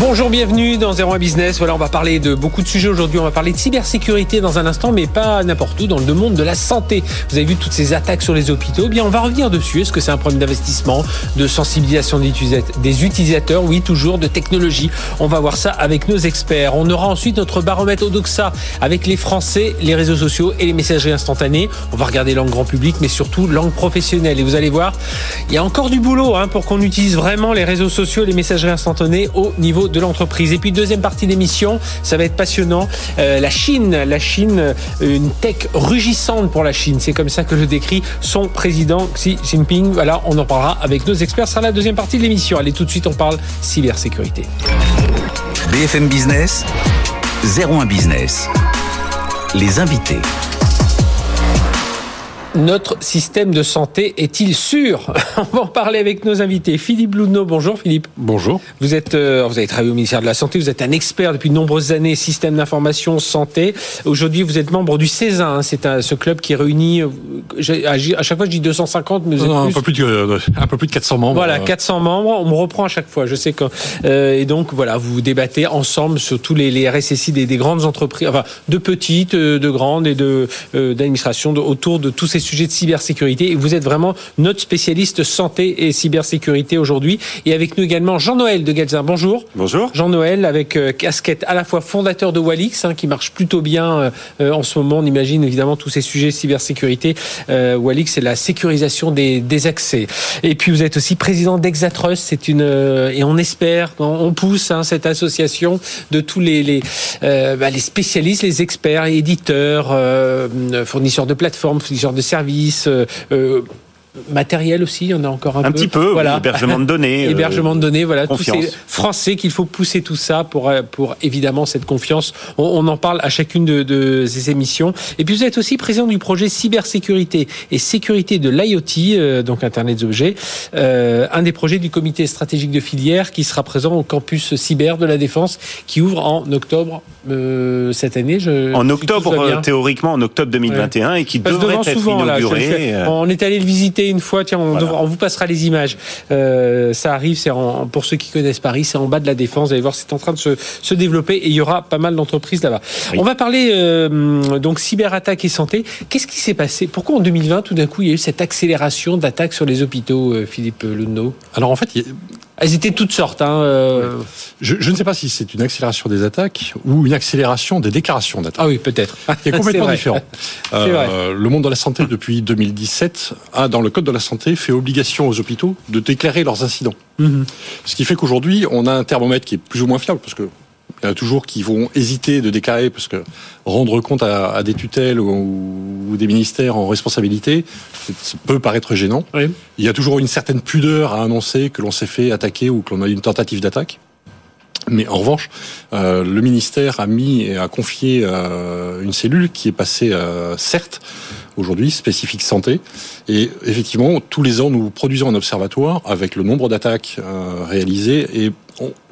Bonjour, bienvenue dans 01 Business. Voilà, on va parler de beaucoup de sujets aujourd'hui. On va parler de cybersécurité dans un instant, mais pas n'importe où, dans le monde de la santé. Vous avez vu toutes ces attaques sur les hôpitaux. Eh bien, on va revenir dessus. Est-ce que c'est un problème d'investissement, de sensibilisation des utilisateurs? Oui, toujours, de technologie. On va voir ça avec nos experts. On aura ensuite notre baromètre Odoxa avec les Français, les réseaux sociaux et les messageries instantanées. On va regarder langue grand public, mais surtout langue professionnelle. Et vous allez voir, il y a encore du boulot hein, pour qu'on utilise vraiment les réseaux sociaux et les messageries instantanées au niveau de l'entreprise. Et puis deuxième partie d'émission, ça va être passionnant. Euh, la Chine, la Chine, euh, une tech rugissante pour la Chine. C'est comme ça que le décrit son président Xi Jinping. Voilà, on en parlera avec nos experts. Sera la deuxième partie de l'émission. Allez, tout de suite, on parle cybersécurité. BFM Business, 01 Business. Les invités. Notre système de santé est-il sûr On va en parler avec nos invités. Philippe Loudneau, bonjour Philippe. Bonjour. Vous êtes, euh, vous avez travaillé au ministère de la Santé, vous êtes un expert depuis de nombreuses années système d'information santé. Aujourd'hui, vous êtes membre du CESA, hein. c'est ce club qui réunit, euh, à chaque fois je dis 250, mais vous êtes un, peu plus de, euh, un peu plus de 400 membres. Voilà, 400 membres, on me reprend à chaque fois, je sais que... et donc voilà, vous débattez ensemble sur tous les, les RSSI des, des, grandes entreprises, enfin de petites, de grandes et de d'administration autour de tous ces sujet de cybersécurité. Et vous êtes vraiment notre spécialiste santé et cybersécurité aujourd'hui. Et avec nous également Jean-Noël de Galzin. Bonjour. Bonjour. Jean-Noël avec euh, casquette à la fois fondateur de Walix, hein, qui marche plutôt bien euh, euh, en ce moment. On imagine évidemment tous ces sujets de cybersécurité. Walix, c'est la sécurisation des, des, accès. Et puis vous êtes aussi président d'Exatrust. C'est une et on espère, on pousse hein, cette association de tous les les, bah, les spécialistes, les experts, éditeurs, fournisseurs de plateformes, fournisseurs de services. Euh, euh, matériel aussi, il y en a encore un, peu. Un petit peu, voilà. hébergement de données. Euh, hébergement de données, voilà. Tous ces Français qu'il faut pousser tout ça pour, euh, pour évidemment cette confiance. On, en parle à chacune de, de, ces émissions. Et puis vous êtes aussi président du projet cybersécurité et sécurité de l'IoT, euh, donc Internet des objets, un des projets du comité stratégique de filière qui sera présent au campus cyber de la Défense qui ouvre en octobre cette année. Je, en octobre, théoriquement en octobre 2021 et qui devrait être souvent, inauguré. on est allé le visiter une fois. Tiens, on, vous passera les images. Euh, ça arrive, c'est pour ceux qui connaissent Paris, c'est en bas de la Défense. Vous allez voir, c'est en train de se, développer et il y aura pas mal d'entreprises là-bas. On va parler euh, donc cyberattaque et santé. Qu'est-ce qui s'est passé? Pourquoi en 2020, tout d'un coup, il y a eu cette accélération d'attaques sur les hôpitaux, euh, Philippe Lunno Alors en fait, elles étaient toutes sortes. Hein, euh... je, je, ne sais pas si c'est une accélération des attaques ou une accélération des déclarations d'attaques. Ah oui, peut-être. C'est complètement différent. Euh, le monde de la santé, depuis 2017, a, dans le Code de la santé, fait obligation aux hôpitaux de déclarer leurs incidents. Mhm. Ce qui fait qu'aujourd'hui, on a un thermomètre qui est plus ou moins fiable, parce que il y en a toujours qui vont hésiter de déclarer parce que rendre compte à, des tutelles ou, des ministères en responsabilité ça peut paraître gênant. Il y a toujours une certaine pudeur à annoncer que l'on s'est fait attaquer ou que l'on a eu une tentative d'attaque. Mais en revanche, euh, le ministère a mis et a confié euh, une cellule qui est passée, euh, certes, aujourd'hui, spécifique santé. Et effectivement, tous les ans, nous produisons un observatoire avec le nombre d'attaques réalisées et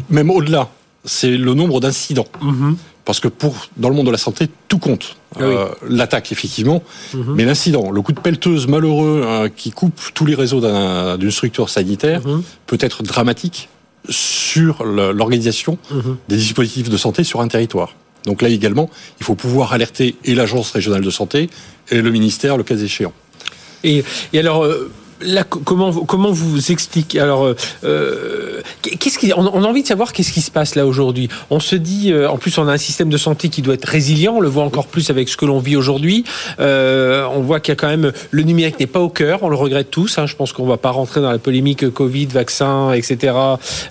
même au-delà c'est le nombre d'incidents. Mhm. Parce que pour dans le monde de la santé, tout compte. Ah euh, l'attaque, effectivement, mhm. mais l'incident, le coup de pelleteuse malheureux euh, qui coupe tous les réseaux d'une structure sanitaire mhm. peut être dramatique sur l'organisation des dispositifs de santé sur un territoire. Donc là également, il faut pouvoir alerter et l'agence régionale de santé et le ministère, le cas échéant. Et, et alors, euh, Comment vous expliquez? Alors euh, qu'est-ce qui on, a envie de savoir qu'est-ce qui se passe là aujourd'hui. On se dit euh, en plus on a un système de santé qui doit être résilient. On le voit encore plus avec ce que l'on vit aujourd'hui. Euh, on voit qu'il y a quand même le numérique n'est pas au cœur. On le regrette tous. Hein. Je pense qu'on va pas rentrer dans la polémique Covid, vaccin, etc.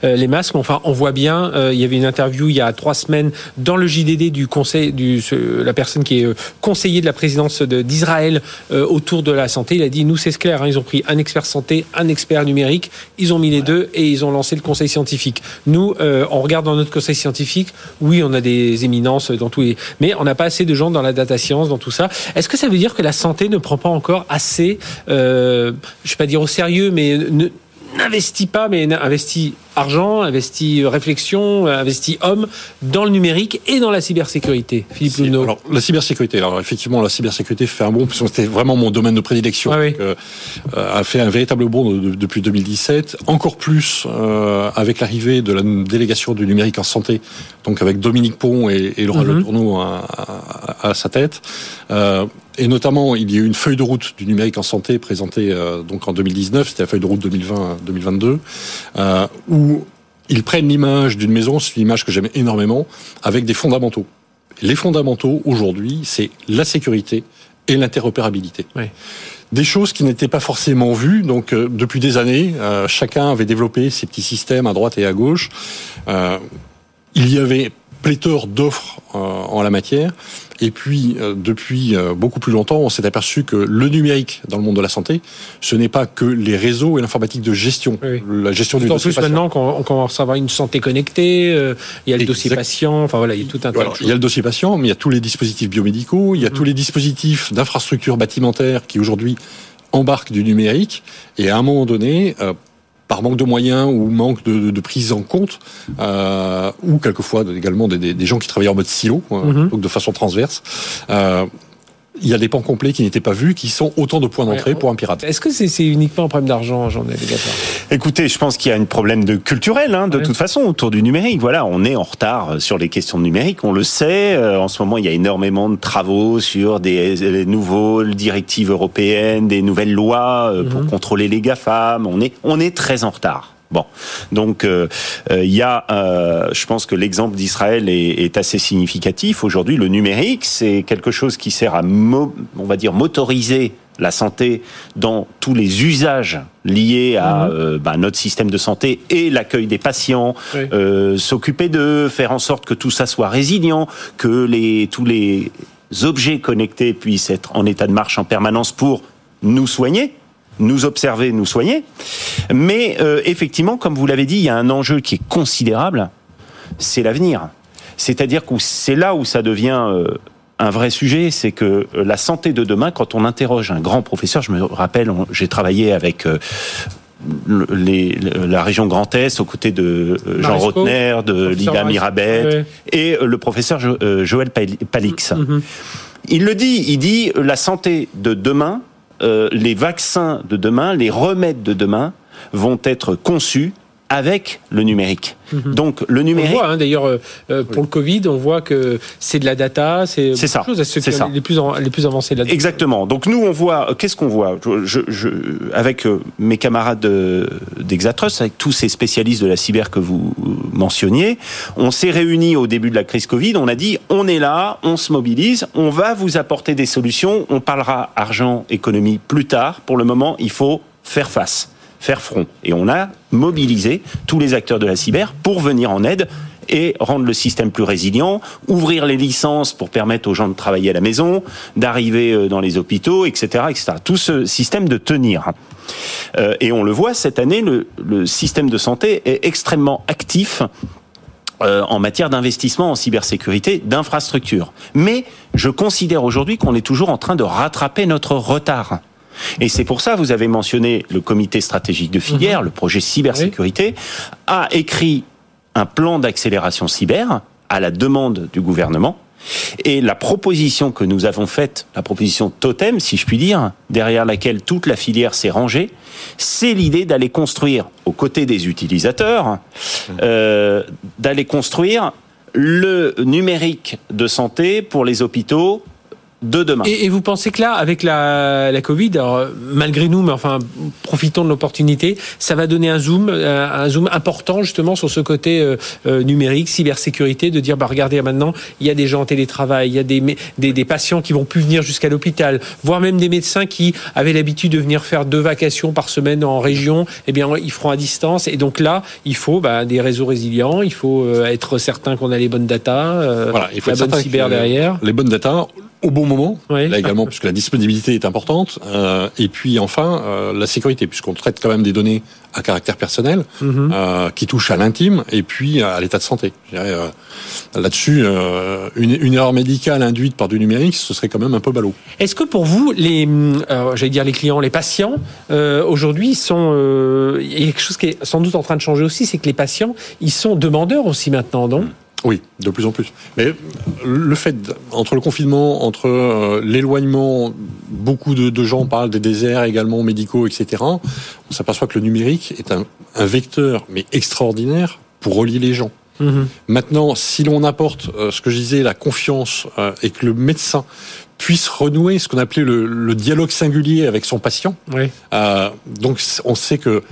Euh, les masques. Enfin, on voit bien. Euh, il y avait une interview il y a trois semaines dans le JDD du conseil du la personne qui est conseiller de la présidence d'Israël autour de la santé. Il a dit nous c'est clair. Hein, ils ont pris un un expert santé, un expert numérique. Ils ont mis les deux et ils ont lancé le conseil scientifique. Nous, euh, on regarde dans notre conseil scientifique, oui, on a des éminences dans tous les... Mais on n'a pas assez de gens dans la data science, dans tout ça. Est-ce que ça veut dire que la santé ne prend pas encore assez, euh, je ne vais pas dire au sérieux, mais n'investit pas, mais investit argent, investi réflexion, investi homme dans le numérique et dans la cybersécurité. Philippe Luneau. Alors, la cybersécurité. Alors, effectivement, la cybersécurité fait un bond, parce que c'était vraiment mon domaine de prédilection. Ah euh, a fait un véritable bond depuis 2017. Encore plus euh, avec l'arrivée de la délégation du numérique en santé, donc avec Dominique Pont et, et Laurent mm Tourneau à, à, sa tête. Euh, et notamment, il y a eu une feuille de route du numérique en santé présentée euh, donc en 2019, c'était la feuille de route 2020-2022, euh, où ils prennent l'image d'une maison, c'est une image que j'aime énormément, avec des fondamentaux. Les fondamentaux, aujourd'hui, c'est la sécurité et l'interopérabilité. Oui. Des choses qui n'étaient pas forcément vues. Donc, euh, depuis des années, euh, chacun avait développé ses petits systèmes à droite et à gauche. il y avait pléthore d'offres en la matière. Et puis, euh, depuis euh, beaucoup plus longtemps, on s'est aperçu que le numérique dans le monde de la santé, ce n'est pas que les réseaux et l'informatique de gestion, la gestion du dossier plus maintenant qu'on commence à avoir une santé connectée, euh, il y a le dossier patient, enfin voilà, il y a tout un tas de choses. Il y a le dossier patient, mais il y a tous les dispositifs biomédicaux, il y a mm. tous les dispositifs d'infrastructure bâtimentaire qui aujourd'hui embarquent du numérique. Et à un moment donné, par manque de moyens ou manque de, de prise en compte, euh, ou quelquefois également des, des, gens qui travaillent en mode silo, mm donc de façon transverse. Euh, il y a des pans complets qui n'étaient pas vus, qui sont autant de points d'entrée pour un pirate. Est-ce que c'est uniquement un problème d'argent, j'en ai Écoutez, je pense qu'il y a un problème de culturel, hein, de toute façon, autour du numérique. Voilà, on est en retard sur les questions de numérique, on le sait. Euh, en ce moment, il y a énormément de travaux sur des, nouveaux directives européennes, des nouvelles lois euh, pour mhm. contrôler les GAFAM. On est, on est très en retard. Bon, donc euh, euh, il y a, euh, je pense que l'exemple d'Israël est, assez significatif. Aujourd'hui, le numérique, c'est quelque chose qui sert à, on va dire, motoriser la santé dans tous les usages liés à mhm. bah, notre système de santé et l'accueil des patients, s'occuper de faire en sorte que tout ça soit résilient, que les, tous les objets connectés puissent être en état de marche en permanence pour nous soigner nous observer, nous soigner. Mais euh, effectivement, comme vous l'avez dit, il y a un enjeu qui est considérable, c'est l'avenir. C'est-à-dire que c'est là où ça devient euh, un vrai sujet, c'est que euh, la santé de demain, quand on interroge un grand professeur, je me rappelle, j'ai travaillé avec les, la région Grand Est aux côtés de Jean Rotner, de Lida Mirabet et le professeur Joël Palix. Mm-hmm. Il le dit, il dit la santé de demain, euh, les vaccins de demain, les remèdes de demain vont être conçus avec le numérique. Mhm. Donc le numérique. On voit hein, d'ailleurs euh, euh, pour le Covid, on voit que c'est de la data, c'est ça, c'est ça. les plus les plus avancées là. Exactement. Donc nous on voit euh, qu'est-ce qu'on voit? Je, je, avec mes camarades d'Exatrust, avec tous ces spécialistes de la cyber que vous mentionniez, on s'est réunis au début de la crise Covid. On a dit on est là, on se mobilise, on va vous apporter des solutions. On parlera argent, économie plus tard. Pour le moment, il faut faire face faire front. Et on a mobilisé tous les acteurs de la cyber pour venir en aide et rendre le système plus résilient, ouvrir les licences pour permettre aux gens de travailler à la maison, d'arriver euh, dans les hôpitaux, etc., etc. Tout ce système de tenir. Euh, et on le voit cette année, le, le système de santé est extrêmement actif euh, en matière d'investissement en cybersécurité, d'infrastructure. Mais je considère aujourd'hui qu'on est toujours en train de rattraper notre retard. Et c'est pour ça, vous avez mentionné le comité stratégique de filière, mhm. le projet cybersécurité, a écrit un plan d'accélération cyber à la demande du gouvernement. Et la proposition que nous avons faite, la proposition totem, si je puis dire, derrière laquelle toute la filière s'est rangée, c'est l'idée d'aller construire, aux côtés des utilisateurs, mhm. euh, d'aller construire le numérique de santé pour les hôpitaux, de demain. Et, vous pensez que là, avec la, la Covid, alors, malgré nous, mais enfin, profitons de l'opportunité, ça va donner un zoom, euh, un zoom important justement sur ce côté euh, euh, numérique, cybersécurité, de dire, bah regardez, maintenant, il y a des gens en télétravail, il y a des, des, des patients qui vont plus venir jusqu'à l'hôpital, voire même des médecins qui avaient l'habitude de venir faire deux vacations par semaine en région, eh bien, ils feront à distance. Et donc là, il faut bah, des réseaux résilients, il faut être certain qu'on a les bonnes datas, voilà, il faut la bonne cyber derrière. Les bonnes datas au bon moment, là également, puisque la disponibilité est importante. Euh, et puis enfin, euh, la sécurité, puisqu'on traite quand même des données à caractère personnel, mhm. euh, qui touchent à l'intime et puis à l'état de santé. Là-dessus, une, une, erreur médicale induite par du numérique, ce serait quand même un peu ballot. Est-ce que pour vous, les, j'allais dire les clients, les patients, aujourd'hui, sont, il y a quelque chose qui est sans doute en train de changer aussi, c'est que les patients, ils sont demandeurs aussi maintenant, donc. Oui, de plus en plus. Mais le fait, entre le confinement, entre euh, l'éloignement, beaucoup de, gens parlent des déserts également médicaux, etc. On s'aperçoit que le numérique est un, vecteur, mais extraordinaire, pour relier les gens. Mhm. Maintenant, si l'on apporte, euh, ce que je disais, la confiance euh, et que le médecin puisse renouer ce qu'on appelait le, dialogue singulier avec son patient, donc on sait que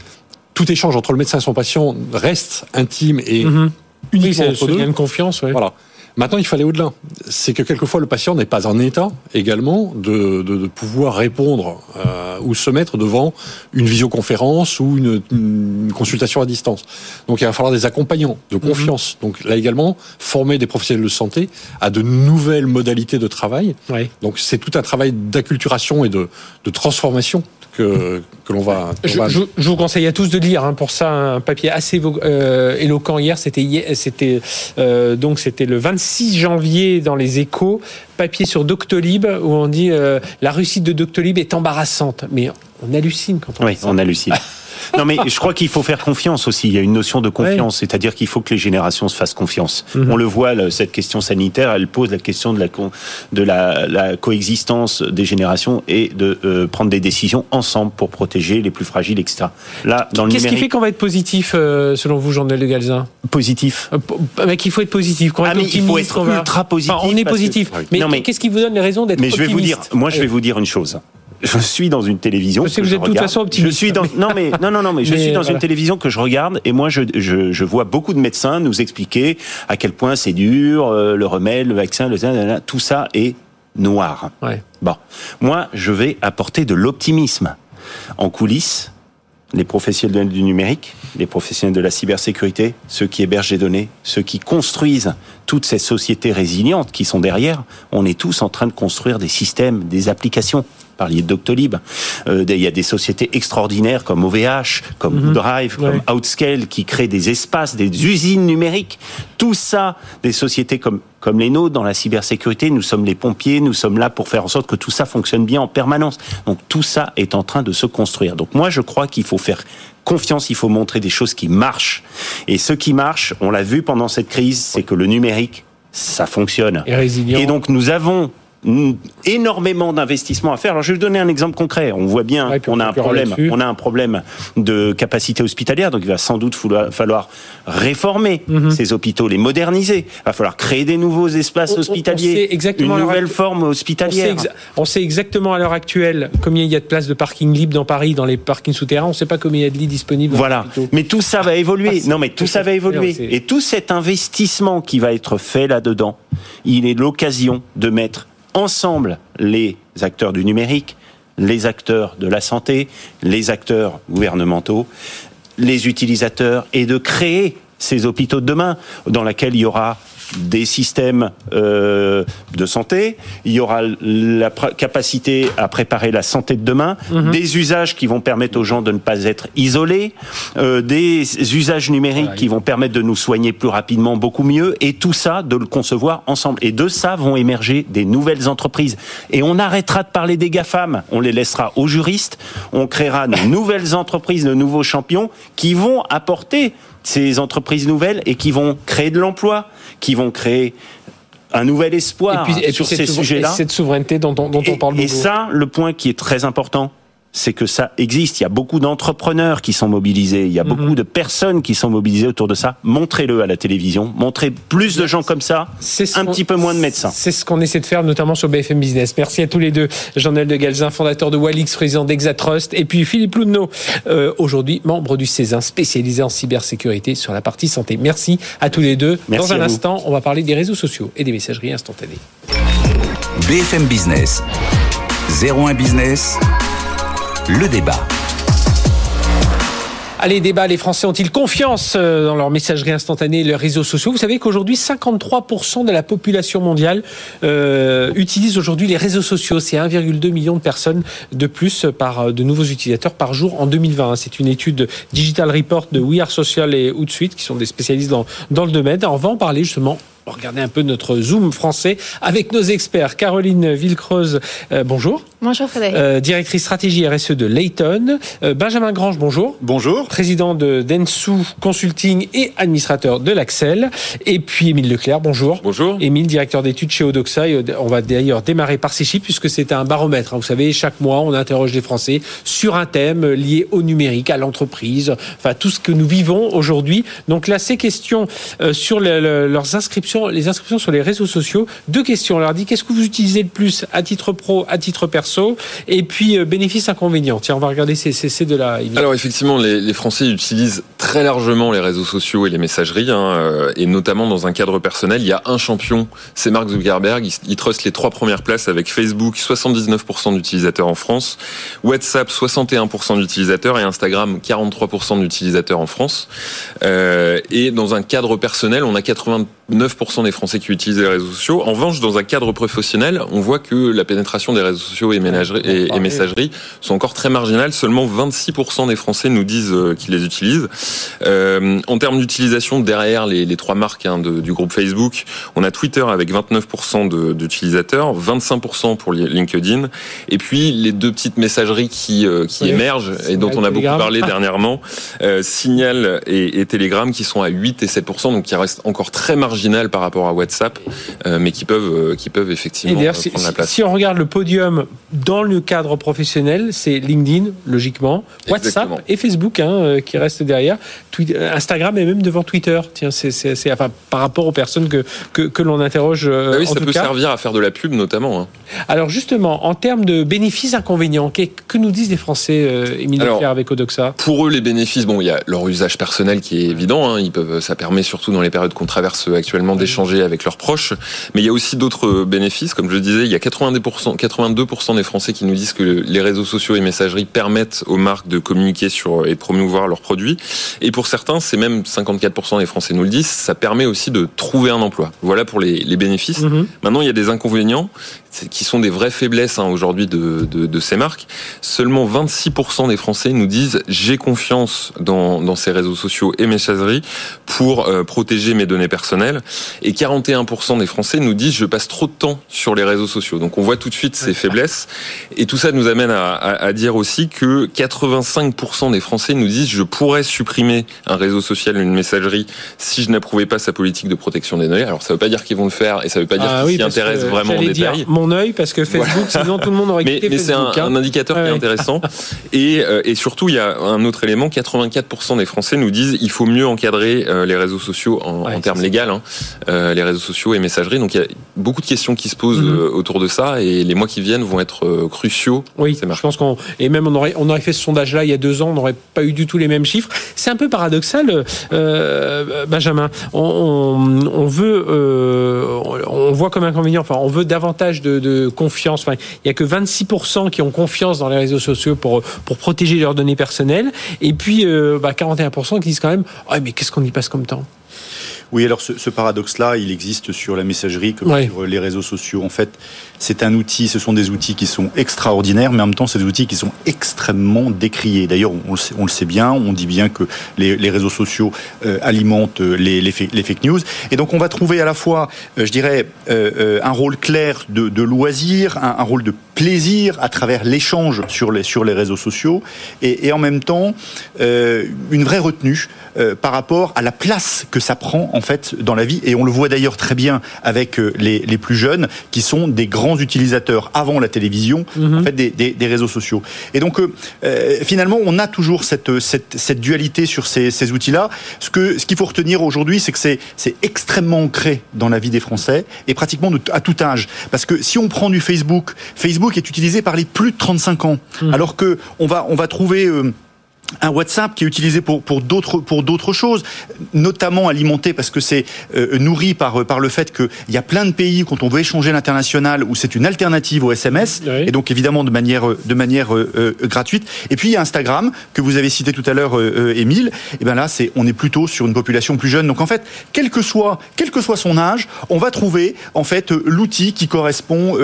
tout échange entre le médecin et son patient reste intime et mhm uniquement oui, entre deux. confiance. Ouais. Voilà. Maintenant, il fallait au-delà. C'est que quelquefois, le patient n'est pas en état également de, de, de pouvoir répondre euh, ou se mettre devant une visioconférence ou une, une, consultation à distance. Donc, il va falloir des accompagnants de mhm. confiance. Donc, là également, former des professionnels de santé à de nouvelles modalités de travail. Ouais. Donc, c'est tout un travail d'acculturation et de, de transformation que, que l'on va, je, je, je, vous conseille à tous de lire hein, pour ça un papier assez euh, éloquent hier. C'était c'était euh, donc c'était le 26 janvier dans les Échos, papier sur Doctolib où on dit euh, la réussite de Doctolib est embarrassante. Mais on hallucine quand on. Oui, on hallucine. Non, mais je crois qu'il faut faire confiance aussi. Il y a une notion de confiance, c'est-à-dire qu'il faut que les générations se fassent confiance. Mhm. On le voit, cette question sanitaire, elle pose la question de la, de la, coexistence des générations et de euh, prendre des décisions ensemble pour protéger les plus fragiles, etc. Là, dans Qu'est-ce qui fait qu'on va être positif, euh, selon vous, Jean-Noël de Galzin? Positif. Euh, mais qu'il faut être positif. ah, mais il faut être ultra positif. on est positif. Mais, mais qu'est-ce qui vous donne les raisons d'être optimiste Mais je vais vous dire, moi, je vais vous dire une chose je suis dans une télévision. Je sais que, vous êtes de toute façon optimiste. Je suis dans, non mais non non non mais je suis dans une télévision que je regarde et moi je, je, je, vois beaucoup de médecins nous expliquer à quel point c'est dur, euh, le remède, le vaccin, le tout ça est noir. Ouais. Bon, moi je vais apporter de l'optimisme en coulisses. Les professionnels du numérique, les professionnels de la cybersécurité, ceux qui hébergent les données, ceux qui construisent toutes ces sociétés résilientes qui sont derrière, on est tous en train de construire des systèmes, des applications parliez de Doctolib. Euh, il y a des sociétés extraordinaires comme OVH, comme mhm. Drive, comme Outscale qui créent des espaces, des usines numériques. Tout ça, des sociétés comme comme les nôtres dans la cybersécurité, nous sommes les pompiers, nous sommes là pour faire en sorte que tout ça fonctionne bien en permanence. Donc tout ça est en train de se construire. Donc moi je crois qu'il faut faire confiance, il faut montrer des choses qui marchent. Et ce qui marche, on l'a vu pendant cette crise, c'est que le numérique, ça fonctionne. Et, et donc nous avons énormément d'investissements à faire. Alors je vais vous donner un exemple concret. On voit bien qu'on a un problème, on a un problème de capacité hospitalière, donc il va sans doute falloir réformer mhm. ces hôpitaux, les moderniser. Il va falloir créer des nouveaux espaces hospitaliers, une nouvelle forme hospitalière. On sait, exactement à l'heure actuelle combien il y a de places de parking libre dans Paris, dans les parkings souterrains. On ne sait pas combien il y a de lits disponibles. Voilà. Mais tout ça va évoluer. Ah, non, mais tout ça va évoluer. Et tout cet investissement qui va être fait là-dedans, il est l'occasion de mettre ensemble les acteurs du numérique, les acteurs de la santé, les acteurs gouvernementaux, les utilisateurs, et de créer ces hôpitaux de demain dans lesquels il y aura des systèmes euh, de santé, il y aura la capacité à préparer la santé de demain, mhm. des usages qui vont permettre aux gens de ne pas être isolés, euh, des usages numériques qui vont permettre de nous soigner plus rapidement, beaucoup mieux, et tout ça, de le concevoir ensemble. Et de ça vont émerger des nouvelles entreprises. Et on arrêtera de parler des GAFAM, on les laissera aux juristes, on créera de nouvelles entreprises, de nouveaux champions qui vont apporter ces entreprises nouvelles et qui vont créer de l'emploi, qui vont créer un nouvel espoir sur ces sujets-là. Cette souveraineté dont, on, dont on parle beaucoup. Et ça, le point qui est très important, c'est que ça existe. Il y a beaucoup d'entrepreneurs qui sont mobilisés. Il y a beaucoup mhm. de personnes qui sont mobilisées autour de ça. Montrez-le à la télévision. Montrez plus de gens comme ça. Un petit peu moins de médecins. C'est ce qu'on essaie de faire, notamment sur BFM Business. Merci à tous les deux. Jean-Noël de Galzin, fondateur de Walix, président d'Exatrust. Et puis Philippe Loudneau, euh, aujourd'hui membre du Césin, spécialisé en cybersécurité sur la partie santé. Merci à tous les deux. Dans un instant, on va parler des réseaux sociaux et des messageries instantanées. BFM Business. 01 Business le débat. Allez, débat, les Français ont-ils confiance euh, dans leur messagerie instantanée et leurs réseaux sociaux? Vous savez qu'aujourd'hui, 53% de la population mondiale euh, utilise aujourd'hui les réseaux sociaux. C'est 1,2 million de personnes de plus par euh, de nouveaux utilisateurs par jour en 2020. C'est une étude Digital Report de We Are Social et Hootsuite qui sont des spécialistes dans, dans le domaine. On va en parler justement Regardez un peu notre Zoom français avec nos experts. Caroline Villecreuse, euh, bonjour. Bonjour Frédéric. Euh, directrice stratégie RSE de Layton. Euh, Benjamin Grange, bonjour. Bonjour. Président de Densu Consulting et administrateur de l'Axel. Et puis Émile Leclerc, bonjour. Bonjour. Émile, directeur d'études chez Odoxa. on va d'ailleurs démarrer par ces chiffres puisque c'est un baromètre. Hein. Vous savez, chaque mois, on interroge les Français sur un thème lié au numérique, à l'entreprise, enfin tout ce que nous vivons aujourd'hui. Donc là, ces questions sur leurs inscriptions les inscriptions sur les réseaux sociaux. Deux questions. On leur dit qu'est-ce que vous utilisez le plus à titre pro, à titre perso, et puis euh, bénéfices inconvénients. Tiens, on va regarder ces, ces, de là. Alors effectivement, les, Français utilisent très largement les réseaux sociaux et les messageries, hein, euh, et notamment dans un cadre personnel. Il y a un champion, c'est Mark Zuckerberg. Il, il les trois premières places avec Facebook, 79% d'utilisateurs en France, WhatsApp, 61% d'utilisateurs et Instagram, 43% d'utilisateurs en France. Euh, et dans un cadre personnel, on a 89% des Français qui utilisent les réseaux sociaux. En revanche, dans un cadre professionnel, on voit que la pénétration des réseaux sociaux et, et, messagerie sont encore très marginales. Seulement 26% des Français nous disent euh, qu'ils les utilisent. Euh, en termes d'utilisation, derrière les, les, trois marques hein, de, du groupe Facebook, on a Twitter avec 29% d'utilisateurs, 25% pour LinkedIn, et puis les deux petites messageries qui, euh, qui émergent et dont on a beaucoup parlé dernièrement, euh, Signal et, et Telegram, qui sont à 8 et 7%, donc qui restent encore très marginales par rapport à WhatsApp, euh, mais qui peuvent, euh, qui peuvent effectivement euh, prendre la place. Si on regarde le podium dans le cadre professionnel, c'est LinkedIn, logiquement, WhatsApp et Facebook hein, qui restent derrière. Instagram est même devant Twitter. Tiens, c'est enfin, par rapport aux personnes que, que, que l'on interroge. Ah oui, ça peut servir à faire de la pub notamment. Hein. Alors justement, en termes de bénéfices inconvénients, que, que nous disent les Français, Émile Alors, avec Odoxa? Pour eux, les bénéfices, bon, il y a leur usage personnel qui est évident. Hein, ils peuvent, ça permet surtout dans les périodes qu'on traverse actuellement d'échanger avec leurs proches. Mais il y a aussi d'autres bénéfices. Comme je le disais, il y a 82%, 82% des Français qui nous disent que les réseaux sociaux et messageries permettent aux marques de communiquer sur et de promouvoir leurs produits. Et pour certains, c'est même 54% des Français nous le disent, ça permet aussi de trouver un emploi. Voilà pour les, les bénéfices. Mm-hmm. Maintenant, il y a des inconvénients qui sont des vraies faiblesses hein, aujourd'hui de, de, de, ces marques. Seulement 26% des Français nous disent j'ai confiance dans, dans ces réseaux sociaux et messageries pour euh, protéger mes données personnelles. Et 41% des Français nous disent je passe trop de temps sur les réseaux sociaux. Donc on voit tout de suite ces faiblesses. Et tout ça nous amène à, à, à dire aussi que 85% des Français nous disent je pourrais supprimer un réseau social, une messagerie, si je n'approuvais pas sa politique de protection des données. Alors ça ne veut pas dire qu'ils vont le faire et ça ne veut pas dire ah qu'ils s'y intéressent vraiment en détail mon œil parce que Facebook, sinon tout le monde aurait quitté mais, mais c'est un, hein. un, indicateur qui est intéressant. Et, euh, et, surtout, il y a un autre élément 84% des Français nous disent il faut mieux encadrer euh, les réseaux sociaux en, en termes légaux, hein, euh, les réseaux sociaux et messageries. Donc il y a beaucoup de questions qui se posent mm -hmm. autour de ça et les mois qui viennent vont être cruciaux. Oui, je pense qu'on et même on aurait on aurait fait ce sondage-là il y a deux ans, on n'aurait pas eu du tout les mêmes chiffres. C'est un peu paradoxal, euh, Benjamin. On, on, on veut, on voit comme inconvénient, enfin, on veut davantage de de, confiance. Il n'y a que 26% qui ont confiance dans les réseaux sociaux pour, pour protéger leurs données personnelles. Et puis, euh, bah, 41% qui disent quand même oh, mais qu'est-ce qu'on y passe comme temps? Oui, alors ce, ce paradoxe-là, il existe sur la messagerie ouais. sur les réseaux sociaux. En fait, c'est un outil, ce sont des outils qui sont extraordinaires, mais en même temps, c'est des outils qui sont extrêmement décriés. D'ailleurs, on, on, le sait bien, on dit bien que les, les réseaux sociaux euh, alimentent les, les, les, fake news. Et donc, on va trouver à la fois, euh, je dirais, euh, un rôle clair de, de loisir, un, un, rôle de plaisir à travers l'échange sur les, sur les réseaux sociaux, et, et en même temps, euh, une vraie retenue euh, par rapport à la place que ça prend en fait dans la vie. Et on le voit d'ailleurs très bien avec euh, les, les, plus jeunes qui sont des grands utilisateurs avant la télévision, -hmm. en fait, des, des, des, réseaux sociaux. Et donc euh, finalement, on a toujours cette, cette, cette dualité sur ces, ces outils-là. Ce que ce qu'il faut retenir aujourd'hui, c'est que c'est extrêmement ancré dans la vie des Français et pratiquement de, à tout âge. Parce que si on prend du Facebook, Facebook est utilisé par les plus de 35 ans, mmh. alors que on va on va trouver euh, un WhatsApp qui est utilisé pour pour d'autres pour d'autres choses, notamment alimenté parce que c'est euh, nourri par par le fait qu'il y a plein de pays quand on veut échanger l'international où c'est une alternative au SMS et donc évidemment de manière de manière euh, euh, gratuite. Et puis il y a Instagram que vous avez cité tout à l'heure, Émile. Et ben là c'est on est plutôt sur une population plus jeune. Donc en fait, quel que soit quel que soit son âge, on va trouver en fait l'outil qui correspond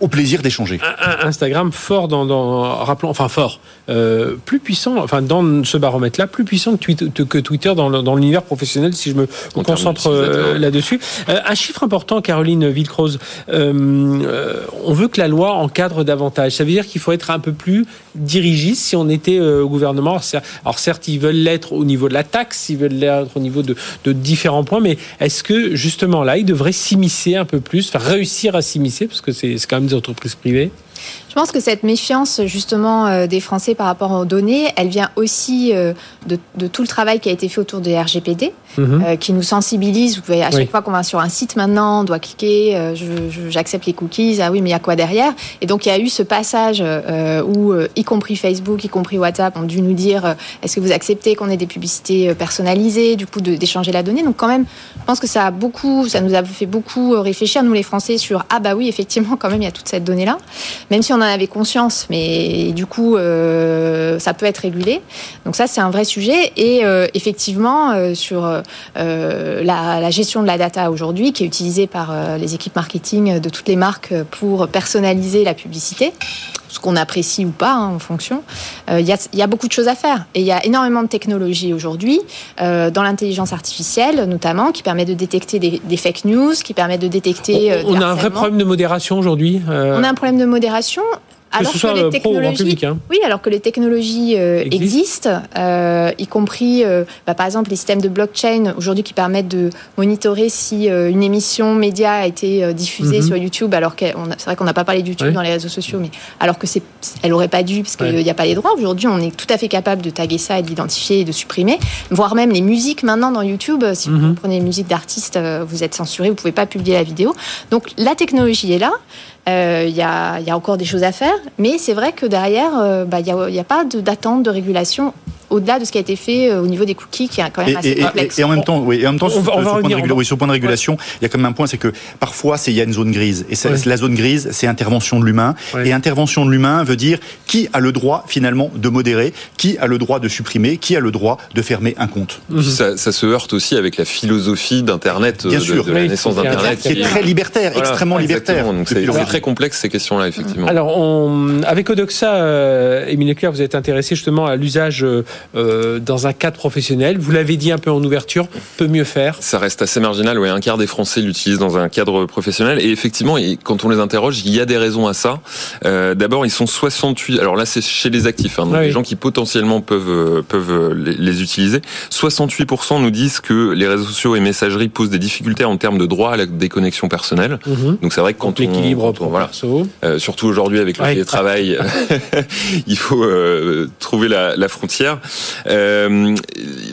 au plaisir d'échanger. Instagram fort dans, dans rappelons, enfin fort, euh, plus puissant, enfin dans ce baromètre-là, plus puissant que, que Twitter dans, dans l'univers professionnel, si je me concentre euh, là-dessus. Euh, un chiffre important, Caroline Villecroze, on veut que la loi encadre davantage. Ça veut dire qu'il faut être un peu plus dirigiste si on était au gouvernement. Alors certes, ils veulent l'être au niveau de la taxe, ils veulent l'être au niveau de, différents points, mais est-ce que justement là, ils devraient s'immiscer un peu plus, réussir à s'immiscer, parce que c'est quand même des entreprises privées? Je pense que cette méfiance justement euh, des Français par rapport aux données, elle vient aussi euh, de, tout le travail qui a été fait autour des RGPD, mhm. euh, qui nous sensibilise. Vous pouvez à chaque fois qu'on va sur un site maintenant, on doit cliquer, j'accepte les cookies. Ah oui, mais il y a quoi derrière? Et donc il y a eu ce passage où, y compris Facebook, y compris WhatsApp, ont dû nous dire est-ce que vous acceptez qu'on ait des publicités personnalisées, du coup d'échanger la donnée? Donc quand même, je pense que ça a beaucoup, ça nous a fait beaucoup réfléchir nous les Français sur ah bah oui effectivement quand même il y a toute cette donnée là, même si on en avait conscience, mais du coup, euh, ça peut être régulé. Donc ça, c'est un vrai sujet. Et euh, effectivement, euh, sur la, gestion de la data aujourd'hui, qui est utilisée par les équipes marketing de toutes les marques pour personnaliser la publicité, ce qu'on apprécie ou pas hein, en fonction. Il y, a, beaucoup de choses à faire et il y a énormément de technologies aujourd'hui dans l'intelligence artificielle notamment qui permet de détecter des, fake news, qui permet de détecter. on a un vrai problème de modération aujourd'hui. On a un problème de modération alors que, les technologies, hein. oui, alors que les technologies euh, existent, euh, y compris, euh, bah, par exemple, les systèmes de blockchain aujourd'hui qui permettent de monitorer si une émission média a été diffusée mhm. sur YouTube, alors que c'est vrai qu'on n'a pas parlé de YouTube dans les réseaux sociaux, mais alors que c'est, elle aurait pas dû parce qu'il n'y a pas les droits. Aujourd'hui, on est tout à fait capable de taguer ça et d'identifier et de supprimer, voire même les musiques maintenant dans YouTube. Si vous mhm. prenez une musique d'artiste, vous êtes censuré, vous pouvez pas publier la vidéo. Donc la technologie est là. Il euh, y, a, encore des choses à faire, mais c'est vrai que derrière, il euh, n'y bah, a, pas d'attente de régulation au-delà de ce qui a été fait euh, au niveau des cookies, qui est quand même assez complexe. Et, en même temps, oui, et en même temps, sur, point de point de régulation, il y a quand même un point, c'est que parfois, il y a une zone grise. Et la zone grise, c'est intervention de l'humain. Et intervention de l'humain veut dire qui a le droit finalement de modérer, qui a le droit de supprimer, qui a le droit de fermer un compte. Ça, se heurte aussi avec la philosophie d'Internet, de, la naissance d'Internet. Qui est très libertaire, extrêmement libertaire. Donc c'est très complexe ces questions-là, effectivement. Alors, on, avec Odoxa, euh, Émile Leclerc, vous êtes intéressé justement à l'usage euh, dans un cadre professionnel. Vous l'avez dit un peu en ouverture, peut mieux faire. Ça reste assez marginal. Oui, un quart des Français l'utilisent dans un cadre professionnel. Et effectivement, quand on les interroge, il y a des raisons à ça. Euh, d'abord, ils sont 68. Alors là, c'est chez les actifs, hein, donc les gens qui potentiellement peuvent euh, peuvent les, utiliser. 68% nous disent que les réseaux sociaux et messageries posent des difficultés en termes de droit à la déconnexion personnelle. Mhm. Donc c'est vrai que quand on l'équilibre voilà, surtout aujourd'hui avec le télétravail, il faut trouver la, la frontière. Euh,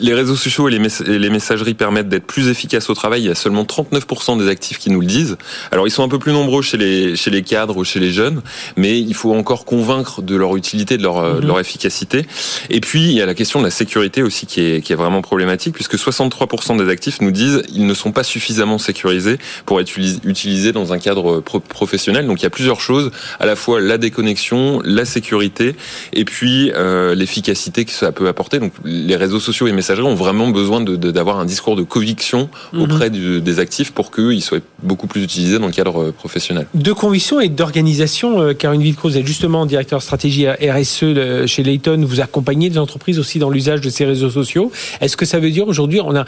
les réseaux sociaux et les, messageries permettent d'être plus efficaces au travail. Il y a seulement 39% des actifs qui nous le disent. Alors ils sont un peu plus nombreux chez les, chez les cadres ou chez les jeunes, mais il faut encore convaincre de leur utilité, de leur, euh, leur mhm. efficacité. Et puis il y a la question de la sécurité aussi qui est, qui est vraiment problématique, puisque 63% des actifs nous disent ils ne sont pas suffisamment sécurisés pour être utilisés dans un cadre professionnel. Donc il y a plusieurs choses, à la fois la déconnexion, la sécurité, et puis euh, l'efficacité que ça peut apporter. Donc les réseaux sociaux et messageries ont vraiment besoin d'avoir un discours de conviction mhm. auprès des actifs pour qu'ils soient beaucoup plus utilisés dans le cadre euh, professionnel. De conviction et d'organisation, euh, Caroline Villecroze est justement directeur stratégie RSE chez Layton. Vous accompagnez des entreprises aussi dans l'usage de ces réseaux sociaux. Est-ce que ça veut dire aujourd'hui, on a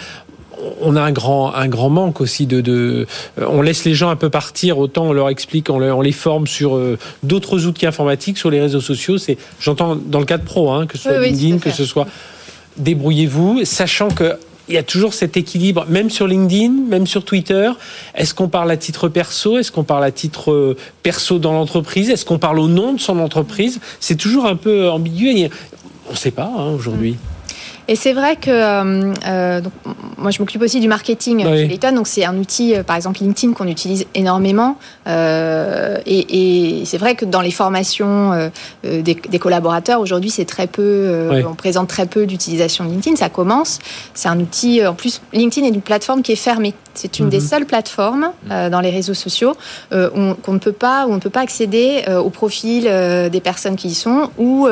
on a un grand, un grand manque aussi de, de, euh, On laisse les gens un peu partir, autant on leur explique, on, les forme sur euh, d'autres outils informatiques, sur les réseaux sociaux. C'est, j'entends dans le cadre pro, hein, que ce soit LinkedIn, que ce soit. Débrouillez-vous, sachant que il y a toujours cet équilibre, même sur LinkedIn, même sur Twitter. Est-ce qu'on parle à titre perso? Est-ce qu'on parle à titre euh, perso dans l'entreprise? Est-ce qu'on parle au nom de son entreprise? C'est toujours un peu ambigu. On ne sait pas hein, aujourd'hui. Et c'est vrai que euh, euh donc, moi, je m'occupe aussi du marketing oui. chez Layton. Donc, c'est un outil, euh, par exemple, LinkedIn, qu'on utilise énormément. Euh, et, et c'est vrai que dans les formations euh, des, des, collaborateurs, aujourd'hui, c'est très peu, oui. on présente très peu d'utilisation de LinkedIn. Ça commence. C'est un outil, en plus, LinkedIn est une plateforme qui est fermée. C'est une mm -hmm. des mhm. seules plateformes euh, dans les réseaux sociaux qu'on ne peut pas, où on ne peut pas accéder au profil des personnes qui y sont ou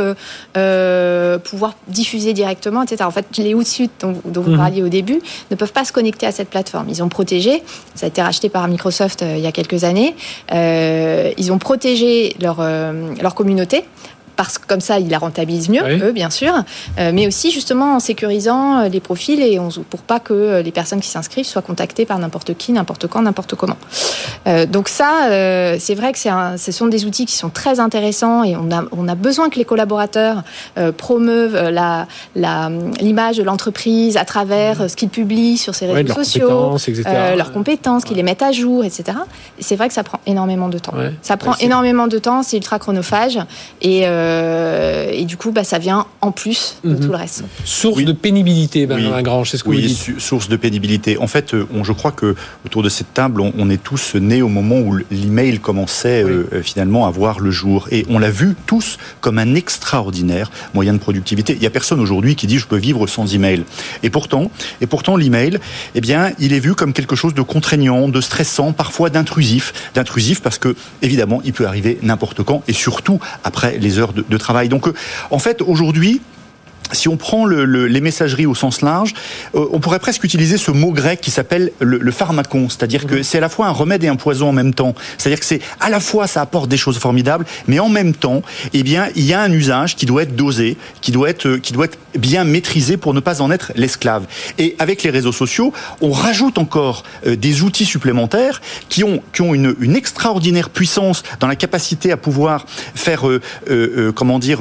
pouvoir diffuser directement, etc. En fait, les outils dont, dont vous -hmm. parliez au début ne peuvent pas se connecter à cette plateforme. Ils ont protégé, ça a été racheté par Microsoft il y a quelques années, ils ont protégé leur, leur communauté parce que comme ça, ils la rentabilisent mieux, oui. eux, bien sûr, euh, mais aussi justement en sécurisant euh, les profils et on, pour pas que euh, les personnes qui s'inscrivent soient contactées par n'importe qui, n'importe quand, n'importe comment. Euh, donc ça, euh, c'est vrai que un, ce sont des outils qui sont très intéressants et on a, on a besoin que les collaborateurs promeuvent l'image de l'entreprise à travers mmh. ce qu'ils publient sur ces réseaux ouais, leurs sociaux, compétences, leurs compétences, qu'ils les mettent à jour, etc. Et c'est vrai que ça prend énormément de temps. Ouais. Ça prend énormément de temps, c'est ultra chronophage et euh, et du coup, bah, ça vient en plus de mmh. tout le reste. Source oui. de pénibilité, Benjamin oui. Grange, c'est ce que oui, vous dites. source de pénibilité. En fait, euh, on, je crois que autour de cette table, on, on est tous nés au moment où l'email commençait oui. euh, finalement à voir le jour. Et on l'a vu tous comme un extraordinaire moyen de productivité. Il n'y a personne aujourd'hui qui dit je peux vivre sans email. Et pourtant, et pourtant l'email, eh bien, il est vu comme quelque chose de contraignant, de stressant, parfois d'intrusif. D'intrusif parce que, évidemment, il peut arriver n'importe quand et surtout après les heures de, Donc, euh, en fait, aujourd'hui, si on prend le, le, les messageries au sens large, euh, on pourrait presque utiliser ce mot grec qui s'appelle le, le, pharmacon, c'est-à-dire que c'est à la fois un remède et un poison en même temps. C'est-à-dire que c'est à la fois ça apporte des choses formidables, mais en même temps, eh bien, il y a un usage qui doit être dosé, qui doit être, qui doit être bien maîtrisé pour ne pas en être l'esclave. Et avec les réseaux sociaux, on rajoute encore euh, des outils supplémentaires qui ont, qui ont une, une, extraordinaire puissance dans la capacité à pouvoir faire, euh, euh, comment dire,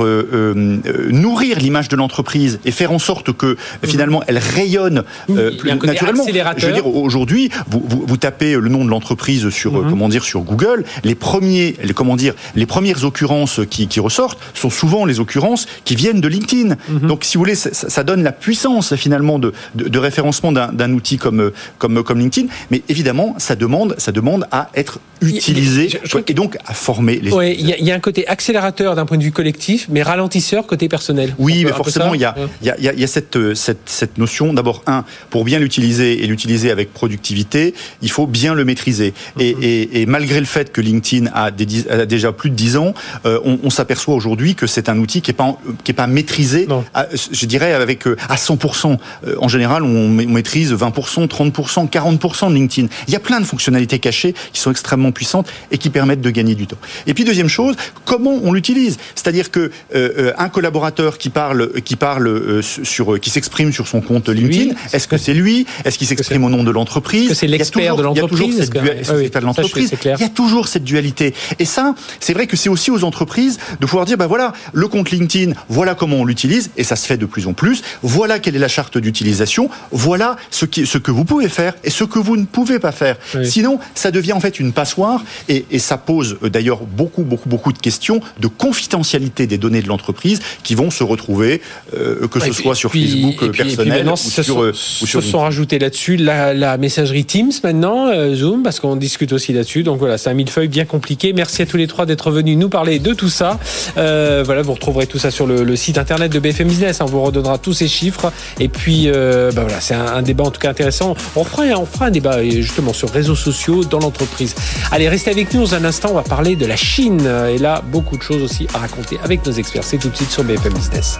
nourrir l'image de l'entreprise entreprise et faire en sorte que finalement elle rayonne euh, plus naturellement. Je veux dire aujourd'hui, vous, vous, vous, tapez le nom de l'entreprise sur mm -hmm. comment dire sur Google, les premiers les comment dire les premières occurrences qui, qui ressortent sont souvent les occurrences qui viennent de LinkedIn. Mm -hmm. Donc si vous voulez, ça, ça, donne la puissance finalement de, de, de référencement d'un outil comme comme comme LinkedIn, mais évidemment ça demande ça demande à être utilisé je, je et donc à former les. Il y, y, a un côté accélérateur d'un point de vue collectif, mais ralentisseur côté personnel. Oui, mais forcément il y a, il y a, il y a cette, cette, cette notion, d'abord, un, pour bien l'utiliser et l'utiliser avec productivité, il faut bien le maîtriser. Mm -hmm. et, et, et, malgré le fait que LinkedIn a, des, a déjà plus de 10 ans, euh, on, on s'aperçoit aujourd'hui que c'est un outil qui n'est pas, qui est pas maîtrisé, à, je dirais, avec à 100%. Euh, en général, on maîtrise 20%, 30%, 40% de LinkedIn. Il y a plein de fonctionnalités cachées qui sont extrêmement puissantes et qui permettent de gagner du temps. Et puis, deuxième chose, comment on l'utilise? C'est-à-dire que euh, un collaborateur qui parle, qui parle euh, sur, euh, qui s'exprime sur son compte LinkedIn. Est-ce que c'est lui? Est-ce qu'il s'exprime au nom de l'entreprise? C'est l'expert de l'entreprise. Il y a toujours cette dualité. Et ça, c'est vrai que c'est aussi aux entreprises de pouvoir dire, ben voilà, le compte LinkedIn, voilà comment on l'utilise, et ça se fait de plus en plus. Voilà quelle est la charte d'utilisation. Voilà ce, qui, ce que vous pouvez faire et ce que vous ne pouvez pas faire. Oui. Sinon, ça devient en fait une passoire et, et ça pose euh, d'ailleurs beaucoup, beaucoup, beaucoup de questions de confidentialité des données de l'entreprise qui vont se retrouver euh, que ce soit sur puis, Facebook puis, personnel ou sur, sont, ou sur se sont rajoutés là-dessus la, la, messagerie Teams maintenant, euh, Zoom, parce qu'on discute aussi là-dessus. Donc voilà, c'est un millefeuille bien compliqué. Merci à tous les trois d'être venus nous parler de tout ça. Euh, voilà, vous retrouverez tout ça sur le, le, site internet de BFM Business. Hein, on vous redonnera tous ces chiffres. Et puis, euh, bah voilà, c'est un, un, débat en tout cas intéressant. On fera, on fera un débat justement sur réseaux sociaux dans l'entreprise. Allez, restez avec nous dans un instant. On va parler de la Chine. Et là, beaucoup de choses aussi à raconter avec nos experts. C'est tout de suite sur BFM Business.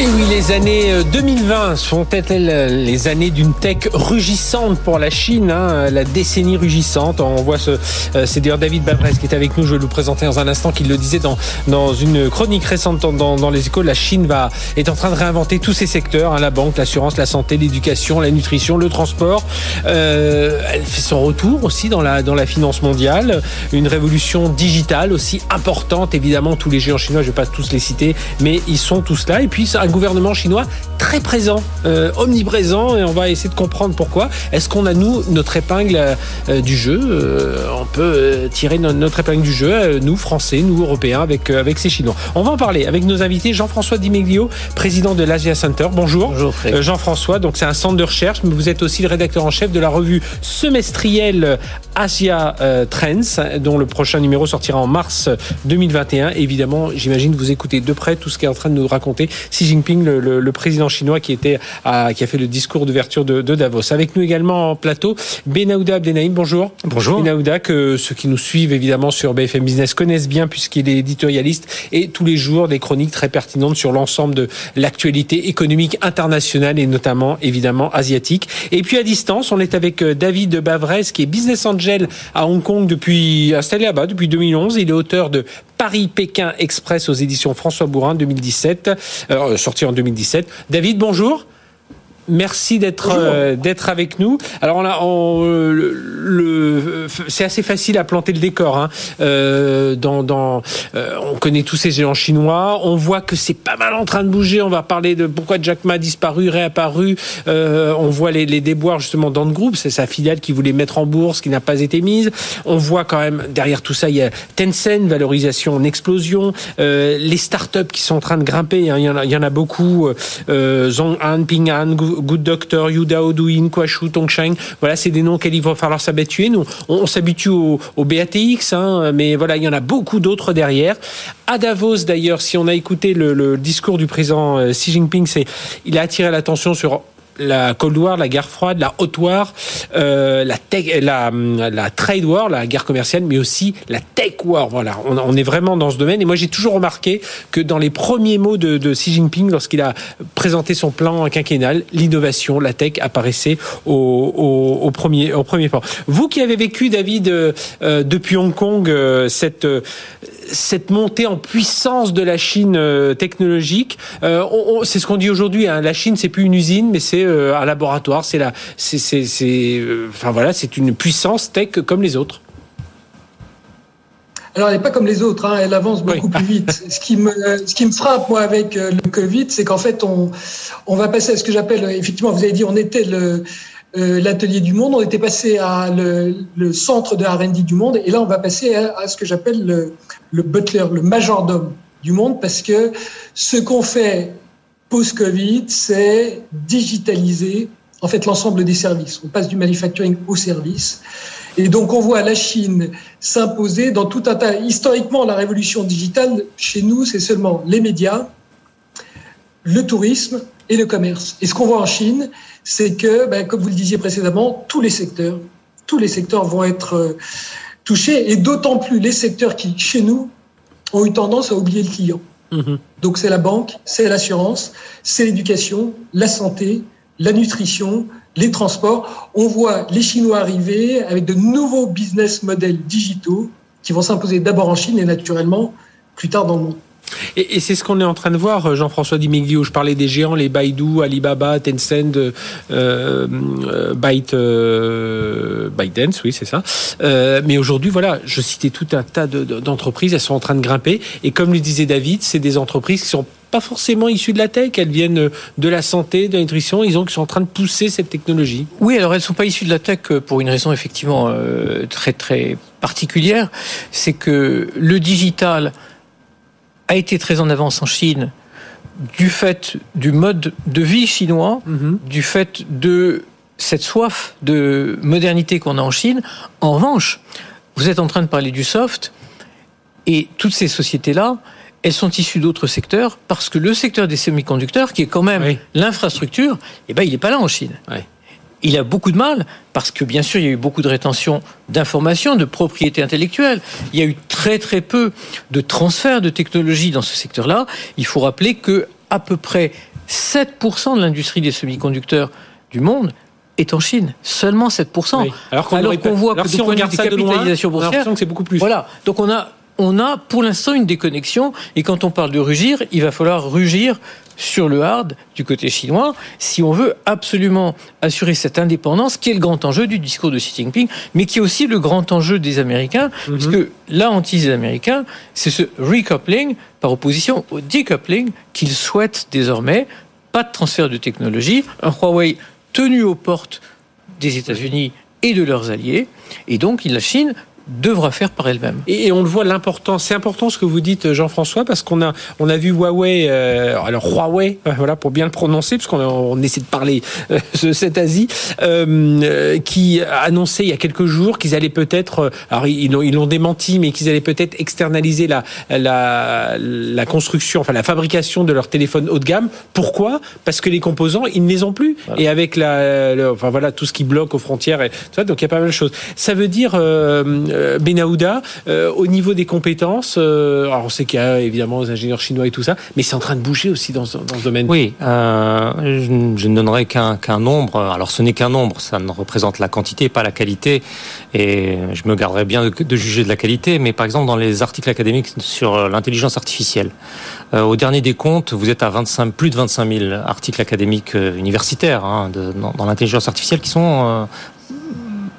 Et oui, les années 2020 sont-elles les années d'une tech rugissante pour la Chine, hein, la décennie rugissante On voit ce, euh, c'est d'ailleurs David Babrez qui est avec nous. Je vais vous présenter dans un instant, qu'il le disait dans dans une chronique récente dans, dans, les écoles. La Chine va est en train de réinventer tous ses secteurs hein, la banque, l'assurance, la santé, l'éducation, la nutrition, le transport. Euh, elle fait son retour aussi dans la dans la finance mondiale. Une révolution digitale aussi importante. Évidemment, tous les géants chinois, je vais pas tous les citer, mais ils sont tous là. Et puis un gouvernement chinois très présent, euh, omniprésent, et on va essayer de comprendre pourquoi. Est-ce qu'on a, nous, notre épingle euh, du jeu euh, On peut tirer notre épingle du jeu, nous, Français, nous, Européens, avec, avec ces Chinois? On va en parler avec nos invités. Jean-François Dimeglio, président de l'Asia Center. Bonjour. Bonjour, Jean-François, donc c'est un centre de recherche, mais vous êtes aussi le rédacteur en chef de la revue semestrielle Asia Trends, dont le prochain numéro sortira en mars 2021. Évidemment, j'imagine vous écoutez de près tout ce qu'est en train de nous raconter Xi Jinping, le, président chinois qui était qui a fait le discours d'ouverture de, Davos. Avec nous également en plateau, Benahouda Abdenaïm. Bonjour. Bonjour. Benahouda, que ceux qui nous suivent évidemment sur BFM Business connaissent bien puisqu'il est éditorialiste et tous les jours des chroniques très pertinentes sur l'ensemble de l'actualité économique internationale et notamment évidemment asiatique. Et puis à distance, on est avec euh, David Bavrez qui est business angel à Hong Kong depuis installé là-bas depuis 2011. Il est auteur de Paris-Pékin Express aux éditions François Bourrin 2017, euh, sorti en 2017. David, bonjour. Merci d'être euh, d'être avec nous. Alors on a on, le, c'est assez facile à planter le décor. Hein. Euh, dans, dans euh, on connaît tous ces géants chinois. On voit que c'est pas mal en train de bouger. On va parler de pourquoi Jack Ma a disparu, réapparu. Euh, on voit les, les déboires justement dans le groupe. C'est sa filiale qui voulait mettre en bourse, qui n'a pas été mise. On voit quand même derrière tout ça, il y a Tencent, valorisation en explosion. Euh, les startups qui sont en train de grimper. Hein. Il, y en a, il y en a beaucoup. Euh, Zhong'an, Ping'an, Good Doctor, Yudao Kuashu, Tongsheng. Voilà, c'est des noms auxquels il va falloir s'habituer. Nous, on, s'habitue au, BATX, hein, mais voilà, il y en a beaucoup d'autres derrière. À Davos, d'ailleurs, si on a écouté le, le discours du président euh, Xi Jinping, c'est, il a attiré l'attention sur la Cold War, la guerre froide, la Hot War, euh, la, tech, la, la Trade War, la guerre commerciale, mais aussi la Tech War. Voilà, on, on est vraiment dans ce domaine. Et moi, j'ai toujours remarqué que dans les premiers mots de, de Xi Jinping, lorsqu'il a présenté son plan quinquennal, l'innovation, la tech apparaissait au, au, au, premier, au premier plan. Vous qui avez vécu, David, euh, depuis Hong Kong, euh, cette cette montée en puissance de la Chine euh, technologique, euh, c'est ce qu'on dit aujourd'hui. Hein, la Chine, c'est plus une usine, mais c'est euh, un laboratoire. C'est la, c'est, c'est, enfin voilà, c'est une puissance tech comme les autres. Alors, elle n'est pas comme les autres, hein, elle avance beaucoup plus vite. Ce qui, me, ce qui me frappe, moi, avec le Covid, c'est qu'en fait, on, on va passer à ce que j'appelle, effectivement, vous avez dit, on était le, euh, l'atelier du monde, on était passé à le, centre de R&D du monde, et là on va passer à, ce que j'appelle le, le, butler, le majordome du monde, parce que ce qu'on fait post-Covid, c'est digitaliser en fait l'ensemble des services. On passe du manufacturing au service. Et donc on voit la Chine s'imposer dans tout un tas. Historiquement, la révolution digitale, chez nous, c'est seulement les médias, le tourisme et le commerce. Et ce qu'on voit en Chine, c'est que, ben, comme vous le disiez précédemment, tous les secteurs, tous les secteurs vont être euh, touchés, et d'autant plus les secteurs qui, chez nous, ont eu tendance à oublier le client. Mhm. Donc c'est la banque, c'est l'assurance, c'est l'éducation, la santé, la nutrition, les transports. On voit les Chinois arriver avec de nouveaux business models digitaux qui vont s'imposer d'abord en Chine et naturellement plus tard dans le monde. Et, c'est ce qu'on est en train de voir, euh, Jean-François Dimeglio. Je parlais des géants, les Baidu, Alibaba, Tencent, euh, euh Byte, euh, ByteDance, oui, c'est ça. Mais aujourd'hui, voilà, je citais tout un tas d'entreprises, elles sont en train de grimper. Et comme le disait David, c'est des entreprises qui sont pas forcément issues de la tech, elles viennent de la santé, de la nutrition, ils ont, sont en train de pousser cette technologie. Oui, alors elles sont pas issues de la tech pour une raison effectivement très très particulière, c'est que le digital a été très en avance en Chine du fait du mode de vie chinois, mhm. du fait de cette soif de modernité qu'on a en Chine. En revanche, vous êtes en train de parler du soft, et toutes ces sociétés-là, elles sont issues d'autres secteurs, parce que le secteur des semi-conducteurs, qui est quand même l'infrastructure, eh ben, il n'est pas là en Chine il a beaucoup de mal parce que bien sûr il y a eu beaucoup de rétention d'informations, de propriété intellectuelle. Il y a eu très très peu de transfert de technologie dans ce secteur-là. Il faut rappeler que à peu près 7% de l'industrie des semi-conducteurs du monde est en Chine. Seulement 7%. Alors qu'on voit que si on regarde ça de capitalisation boursière, c'est beaucoup plus. Voilà. Donc on a on a pour l'instant une déconnexion. Et quand on parle de rugir, il va falloir rugir sur le hard du côté chinois si on veut absolument assurer cette indépendance qui est le grand enjeu du discours de Xi Jinping, mais qui est aussi le grand enjeu des Américains, mhm. parce que la hantise des Américains, c'est ce recoupling par opposition au decoupling qu'ils souhaitent désormais. Pas de transfert de technologie, un Huawei tenu aux portes des États-Unis et de leurs alliés, et donc la Chine devra faire par elle-même. Et, on le voit l'importance. C'est important ce que vous dites, Jean-François, parce qu'on a on a vu Huawei, euh, alors Huawei, euh, voilà pour bien le prononcer, parce qu'on on essaie de parler euh, de cette Asie, qui a annoncé il y a quelques jours qu'ils allaient peut-être, alors ils l'ont ils l'ont démenti, mais qu'ils allaient peut-être externaliser la, la la construction, enfin la fabrication de leurs téléphones haut de gamme. Pourquoi? Parce que les composants ils ne les ont plus, et avec la, enfin voilà tout ce qui bloque aux frontières et ça, donc il y a pas mal de choses. Ça veut dire euh, Benahouda, euh, au niveau des compétences, euh, alors on sait qu'il y a évidemment les ingénieurs chinois et tout ça, mais c'est en train de bouger aussi dans, ce domaine. Oui, je, ne donnerai qu'un nombre. Alors ce n'est qu'un nombre, ça ne représente la quantité, pas la qualité. Et je me garderai bien de, juger de la qualité, mais par exemple dans les articles académiques sur l'intelligence artificielle, au dernier des comptes, vous êtes à 25, plus de 25 000 articles académiques universitaires hein, dans l'intelligence artificielle qui sont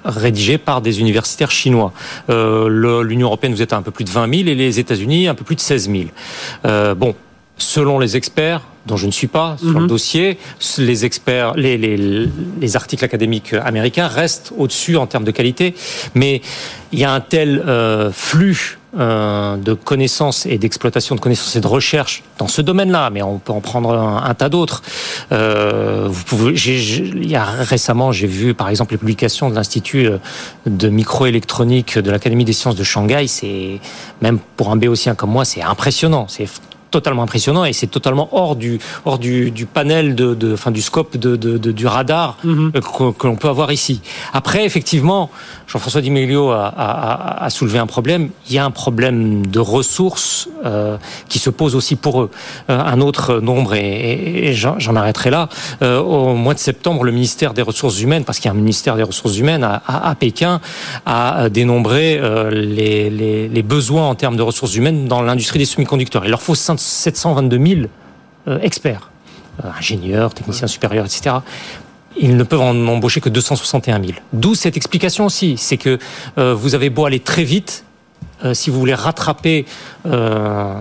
rédigé par des universitaires chinois. Euh, L'Union européenne, vous êtes à un peu plus de 20 000 et les États-Unis, un peu plus de 16 000. Euh, bon, selon les experts, dont je ne suis pas sur le mhm. dossier, les experts, les, les, les, articles académiques américains restent au-dessus en termes de qualité, mais il y a un tel euh, flux euh, de connaissances et d'exploitation de connaissances et de recherche dans ce domaine-là, mais on peut en prendre un, tas d'autres. Euh, il y a récemment, j'ai vu par exemple les publications de l'institut euh, de microélectronique de l'Académie des sciences de Shanghai. C'est même pour un béotien comme moi, c'est impressionnant. Totalement impressionnant et c'est totalement hors du hors du, du panel de, de enfin du scope de, de, de du radar mhm. euh, que, l'on peut avoir ici. Après, effectivement, Jean-François Di Meglio a, a, a, soulevé un problème. Il y a un problème de ressources euh, qui se pose aussi pour eux. Euh, un autre nombre et, et j'en arrêterai là. Euh, au mois de septembre, le ministère des Ressources humaines, parce qu'il y a un ministère des Ressources humaines à, à Pékin, a dénombré les, les, les besoins en termes de ressources humaines dans l'industrie des semi-conducteurs. Il leur faut 722 000 euh, experts, euh, ingénieurs, techniciens supérieurs, etc ils ne peuvent en embaucher que 261 000. D'où cette explication aussi, c'est que euh, vous avez beau aller très vite, si vous voulez rattraper euh,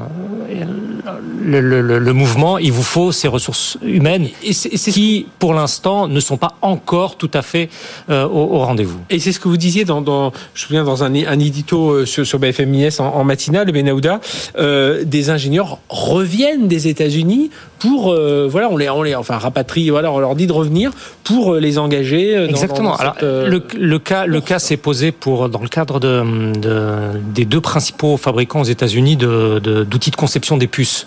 le, le, le, mouvement, il vous faut ces ressources humaines et qui, pour l'instant, ne sont pas encore tout à fait euh, au, au rendez-vous. Et c'est ce que vous disiez dans, dans, je me souviens dans un, un édito euh, sur, sur BFMIS en, en matinale, Benahouda, euh, des ingénieurs reviennent des États-Unis pour, euh, voilà, on les, on les, enfin, rapatrie, voilà, on leur dit de revenir pour les engager. Exactement. Alors, le, le, cas, le cas s'est posé pour dans le cadre de, de des deux principaux fabricants aux États-Unis d'outils de, conception des puces.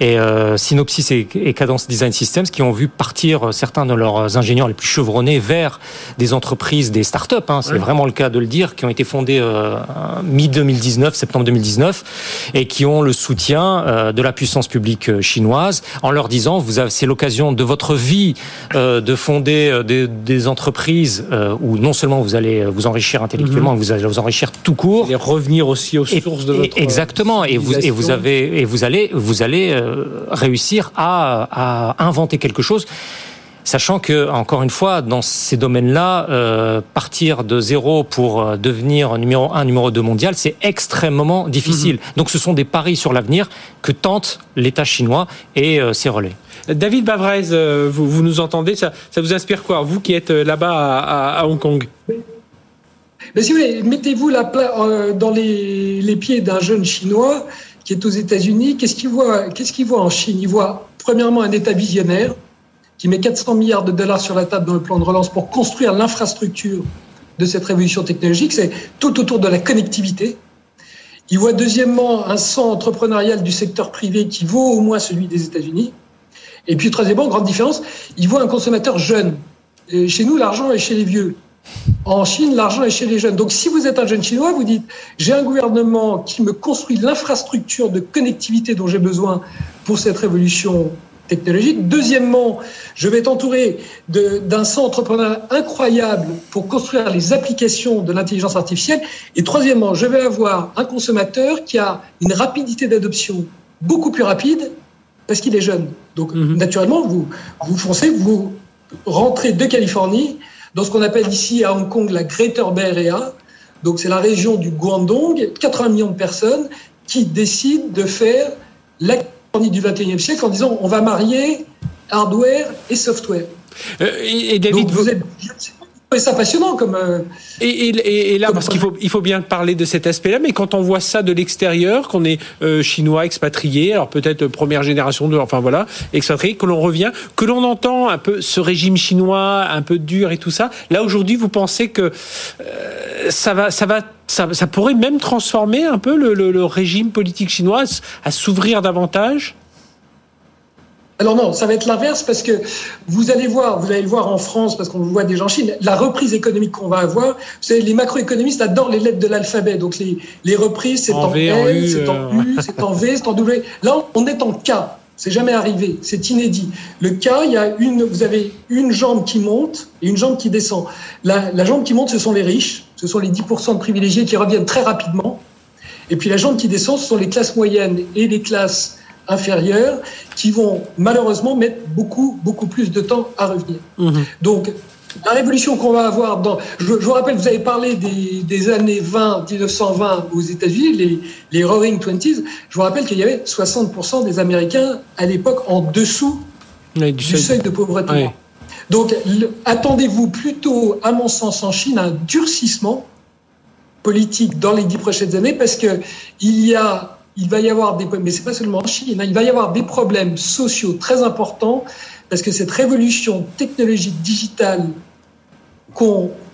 Et euh, Synopsys et, Cadence Design Systems qui ont vu partir certains de leurs ingénieurs les plus chevronnés vers des entreprises, des start-up, hein, c'est vraiment le cas de le dire, qui ont été fondées euh, mi-2019, septembre 2019, et qui ont le soutien euh, de la puissance publique chinoise en leur disant, vous avez, c'est l'occasion de votre vie de fonder des, entreprises où non seulement vous allez vous enrichir intellectuellement, mhm. vous allez vous enrichir tout court. Et revenir aussi aux sources de votre... Exactement et vous et vous avez et vous allez vous allez euh, réussir à, à inventer quelque chose sachant que encore une fois dans ces domaines-là euh, partir de zéro pour euh, devenir numéro un numéro deux mondial c'est extrêmement difficile. Mhm. donc ce sont des paris sur l'avenir que tente l'État chinois et ses relais. David Bavrez vous, vous nous entendez ça, ça vous inspire quoi vous qui êtes là-bas à, à Hong Kong? Mais si vous voulez, mettez-vous euh, dans les, pieds d'un jeune Chinois qui est aux États-Unis. Qu'est-ce qu'il voit, voit en Chine? Il voit premièrement un État visionnaire qui met 400 milliards de dollars sur la table dans le plan de relance pour construire l'infrastructure de cette révolution technologique. C'est tout autour de la connectivité. Il voit deuxièmement un centre entrepreneurial du secteur privé qui vaut au moins celui des États-Unis. Et puis troisièmement, grande différence, il voit un consommateur jeune. Chez nous, l'argent est chez les vieux. En Chine, l'argent est chez les jeunes. Donc si vous êtes un jeune chinois, vous dites, j'ai un gouvernement qui me construit l'infrastructure de connectivité dont j'ai besoin pour cette révolution technologique. Deuxièmement, je vais être entouré d'un centre entrepreneur incroyable pour construire les applications de l'intelligence artificielle. Et troisièmement, je vais avoir un consommateur qui a une rapidité d'adoption beaucoup plus rapide parce qu'il est jeune. Donc, mhm. naturellement, vous, vous foncez, vous rentrez de Californie dans ce qu'on appelle ici à Hong Kong la Greater Bay Area. Donc, c'est la région du Guangdong, 80 millions de personnes qui décident de faire la du 21e siècle en disant on va marier hardware et software. Euh, et, David, vous, êtes, ça passionnant comme. Euh, et, et, là, parce qu'il faut, il faut bien parler de cet aspect-là, mais quand on voit ça de l'extérieur, qu'on est euh, chinois expatrié, alors peut-être première génération de, enfin voilà, expatrié, que l'on revient, que l'on entend un peu ce régime chinois un peu dur et tout ça. Là aujourd'hui, vous pensez que ça va, ça va ça, ça, pourrait même transformer un peu le, le, le régime politique chinois à s'ouvrir davantage? Alors non, ça va être l'inverse parce que vous allez voir, vous allez le voir en France parce qu'on voit déjà en Chine, la reprise économique qu'on va avoir. Vous savez, les macroéconomistes adorent les lettres de l'alphabet. Donc les, les reprises, c'est en, L, c'est en U, c'est en V, c'est en W. Là, on est en K. C'est jamais arrivé, c'est inédit. Le K, il y a une, vous avez une jambe qui monte et une jambe qui descend. La, la jambe qui monte, ce sont les riches, ce sont les 10% de privilégiés qui reviennent très rapidement. Et puis la jambe qui descend, ce sont les classes moyennes et les classes inférieures qui vont malheureusement mettre beaucoup, beaucoup plus de temps à revenir. Mhm. Donc, la révolution qu'on va avoir dans. Je, vous rappelle, vous avez parlé des, années 20, 1920 aux États-Unis, les, les Roaring Twenties. Je vous rappelle qu'il y avait 60% des Américains à l'époque en dessous du, seuil. de pauvreté. Donc, attendez-vous plutôt, à mon sens, en Chine, un durcissement politique dans les dix prochaines années parce que il y a il va y avoir des mais c'est pas seulement en Chine, hein, il va y avoir des problèmes sociaux très importants parce que cette révolution technologique digitale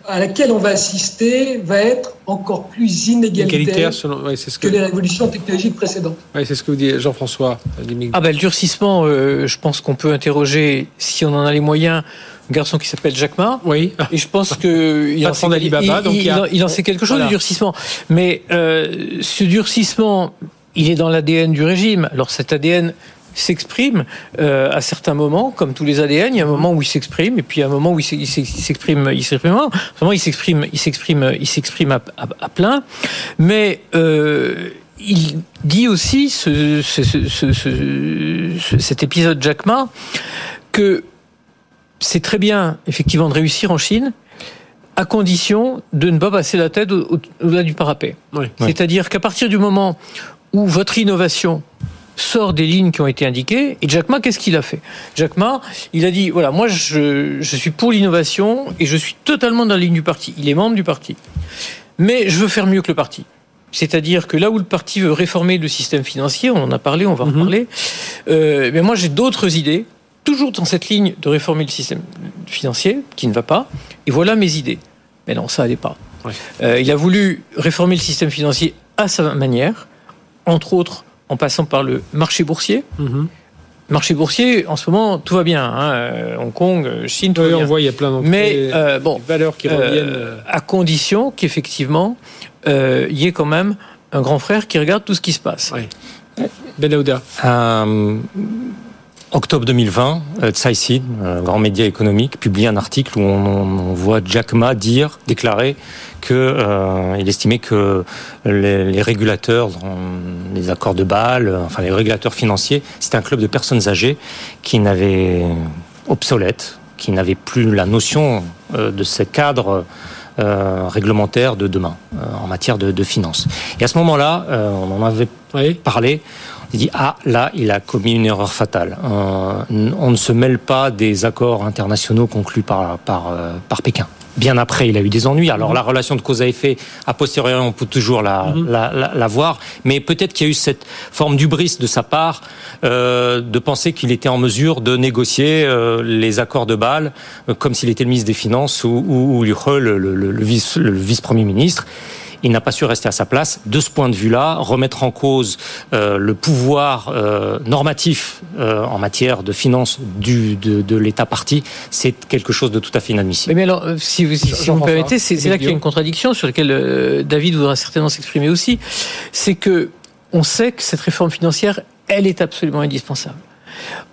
à laquelle on va assister va être encore plus inégalitaire que... les révolutions technologiques précédentes. Oui, c'est ce que vous dit Jean-François. Ah ben, le durcissement, euh, je pense qu'on peut interroger, si on en a les moyens, un garçon qui s'appelle Jacques Ma. Oui. Et je pense qu'il en, sait, il, en sait quelque chose du durcissement. Mais euh, ce durcissement, il est dans l'ADN du régime. Alors cet ADN s'exprime euh, à certains moments, comme tous les ADN. Il y a un moment où il s'exprime, et puis un moment où il s'exprime, il s'exprime, il s'exprime, il s'exprime, il s'exprime à, à, plein. Mais euh, il dit aussi ce, ce, ce, cet épisode Jack Ma que c'est très bien effectivement de réussir en Chine, à condition de ne pas passer la tête au-delà du parapet. C'est-à-dire qu'à partir du moment où votre innovation sort des lignes qui ont été indiquées. Et Jack Ma, qu'est-ce qu'il a fait? Jack Ma, il a dit, voilà, moi je, je suis pour l'innovation et je suis totalement dans la ligne du parti. Il est membre du parti. Mais je veux faire mieux que le parti. C'est-à-dire que là où le parti veut réformer le système financier, on en a parlé, on va en mhm. parler, euh, mais moi j'ai d'autres idées, toujours dans cette ligne de réformer le système financier, qui ne va pas, et voilà mes idées. Mais non, ça n'allait pas. Euh, il a voulu réformer le système financier à sa manière, entre autres en passant par le marché boursier. Mhm. Marché boursier, en ce moment, tout va bien. Hein. Euh, Hong Kong, euh, Chine, tout va bien. On voit, il y a plein Mais euh, bon, valeurs qui reviennent. à condition qu'effectivement, il y ait quand même un grand frère qui regarde tout ce qui se passe. Oui. Benauda octobre 2020, euh, un grand média économique, publie un article où on, voit Jack Ma dire, déclarer que euh, estimait que les, régulateurs, les accords de Bâle, enfin les régulateurs financiers, c'était un club de personnes âgées qui n'avaient obsolète, qui n'avaient plus la notion euh, de ces cadres euh, réglementaires de demain en matière de, de finances. Et à ce moment-là, on en avait parlé. Il dit ah là il a commis une erreur fatale. Euh, on ne se mêle pas des accords internationaux conclus par par euh, par Pékin. Bien après, il a eu des ennuis. Alors la relation de cause à effet, a posteriori, on peut toujours la, mhm. la, la, voir, mais peut-être qu'il y a eu cette forme d'ubris de sa part euh, de penser qu'il était en mesure de négocier les accords de Bâle comme s'il était le ministre des Finances ou, ou, ou le, le, le, vice, le vice-premier ministre il n'a pas su rester à sa place. De ce point de vue-là, remettre en cause euh, le pouvoir euh, normatif euh, en matière de finances du, de, de l'État parti, c'est quelque chose de tout à fait inadmissible. Mais alors, si vous, si, vous me permettez, c'est là qu'il y a une contradiction sur laquelle David voudra certainement s'exprimer aussi. C'est que on sait que cette réforme financière, elle est absolument indispensable.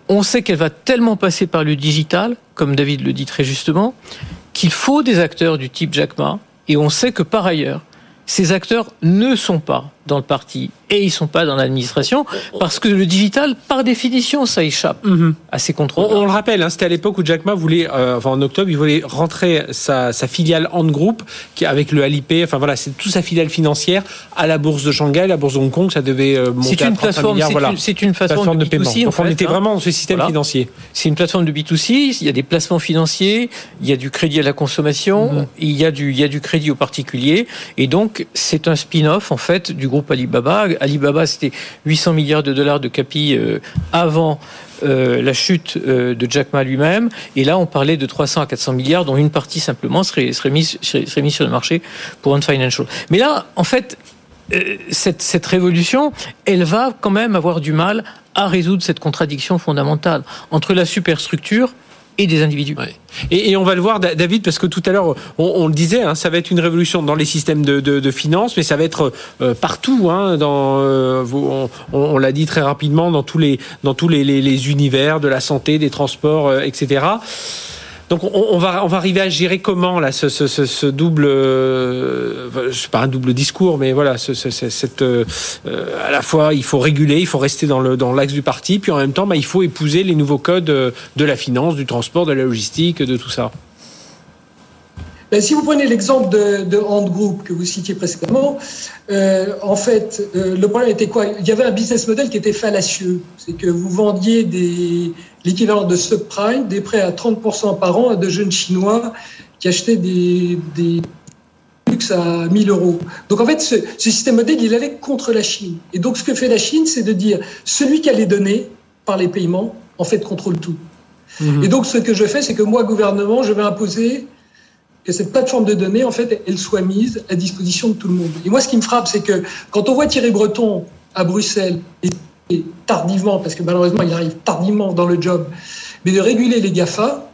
On sait qu'elle va tellement passer par le digital, comme David le dit très justement, qu'il faut des acteurs du type Jack Ma. Et on sait que par ailleurs, ces acteurs ne sont pas dans le parti et ils sont pas dans l'administration parce que le digital, par définition, ça échappe mhm. à ces contrôles. On, le rappelle, hein, c'était à l'époque où Jack Ma voulait, euh, enfin en octobre, il voulait rentrer sa, sa filiale Ant Group qui avec le Alipay, enfin voilà, c'est toute sa filiale financière à la bourse de Shanghai, la bourse de Hong Kong, ça devait euh, monter une à milliards. Voilà. C'est une, plateforme, de, paiement. Donc on était hein. vraiment dans ce système financier. C'est une plateforme de B2C. Il y a des placements financiers, il y a du crédit à la consommation, mhm. il y a du, il y a du crédit aux particuliers, et donc c'est un spin-off en fait du groupe Alibaba Alibaba, c'était 800 milliards de dollars de capi euh, avant euh, la chute euh, de Jack Ma lui-même. Et là, on parlait de 300 à 400 milliards, dont une partie simplement serait, serait, mise, sur le marché pour un financial. Mais là, en fait, cette, cette révolution, elle va quand même avoir du mal à résoudre cette contradiction fondamentale entre la superstructure et des individus. Et, on va le voir, David, parce que tout à l'heure, on, le disait, hein, ça va être une révolution dans les systèmes de, de, finances, mais ça va être euh, partout. Hein, euh, on, l'a dit très rapidement, dans tous les, univers de la santé, des transports, euh, etc. Donc on, va on va arriver à gérer comment là ce, double, euh, c'est pas un double discours, mais voilà, cette euh, à la fois il faut réguler, il faut rester dans le dans l'axe du parti, puis en même temps bah, il faut épouser les nouveaux codes de la finance, du transport, de la logistique, de tout ça. Ben, si vous prenez l'exemple de, de Hand Group que vous citiez précédemment, euh, en fait, euh, le problème était quoi? Il y avait un business model qui était fallacieux. C'est que vous vendiez des, l'équivalent de subprime, des prêts à 30% par an à de jeunes Chinois qui achetaient des, des luxe à 1000 euros. Donc en fait, ce, ce système modèle, il allait contre la Chine. Et donc ce que fait la Chine, c'est de dire celui qui a les données par les paiements, en fait, contrôle tout. Mmh. Et donc ce que je fais, c'est que moi, gouvernement, je vais imposer que cette plateforme de données, en fait, elle soit mise à disposition de tout le monde. Et moi, ce qui me frappe, c'est que quand on voit Thierry Breton à Bruxelles, et tardivement, parce que malheureusement, il arrive tardivement dans le job, mais de réguler les GAFA,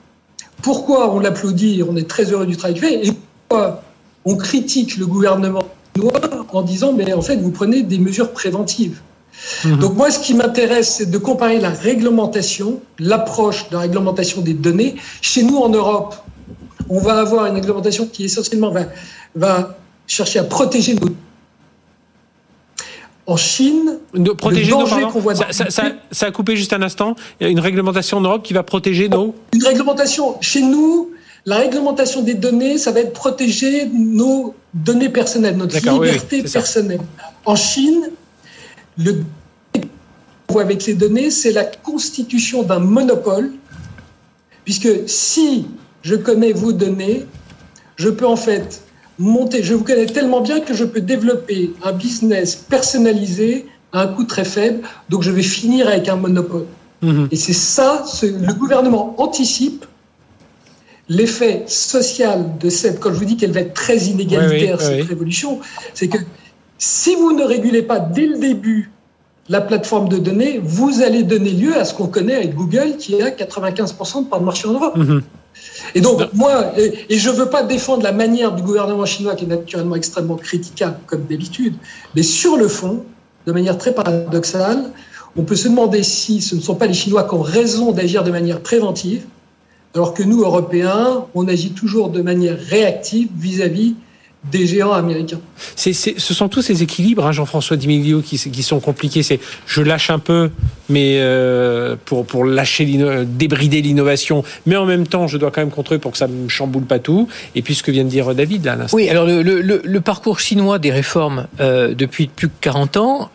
pourquoi on l'applaudit, on est très heureux du travail qu'il fait, et pourquoi on critique le gouvernement en disant, mais en fait, vous prenez des mesures préventives. Mmh. Donc moi, ce qui m'intéresse, c'est de comparer la réglementation, l'approche de la réglementation des données. Chez nous, en Europe, on va avoir une réglementation qui essentiellement va, va chercher à protéger nos en Chine, protéger nos, ça, ça, ça, a coupé juste un instant. Il y a une réglementation en Europe qui va protéger nos. Une réglementation. Chez nous, la réglementation des données, ça va être protéger nos données personnelles, notre liberté personnelle. En Chine, le qu'on voit avec les données, c'est la constitution d'un monopole, puisque si je connais vos données, je peux en fait monter, je vous connais tellement bien que je peux développer un business personnalisé à un coût très faible, donc je vais finir avec un monopole. Mhm. Et c'est ça, le gouvernement anticipe l'effet social de cette, quand je vous dis qu'elle va être très inégalitaire, cette révolution, c'est que si vous ne régulez pas dès le début la plateforme de données, vous allez donner lieu à ce qu'on connaît avec Google, qui a 95% de part de marché en Europe. Mhm. Et donc, moi, et, je ne veux pas défendre la manière du gouvernement chinois, qui est naturellement extrêmement critiquable, comme d'habitude, mais sur le fond, de manière très paradoxale, on peut se demander si ce ne sont pas les Chinois qui ont raison d'agir de manière préventive, alors que nous, Européens, on agit toujours de manière réactive vis-à-vis des géants américains. ce sont tous ces équilibres, hein, Jean-François Dimiglio, qui, qui, sont compliqués. C'est je lâche un peu, mais euh, pour, pour lâcher, débrider l'innovation, mais en même temps, je dois quand même contrôler pour que ça ne me chamboule pas tout. Et puis ce que vient de dire David là, Oui, alors le, le, le, parcours chinois des réformes euh, depuis plus de 40 ans,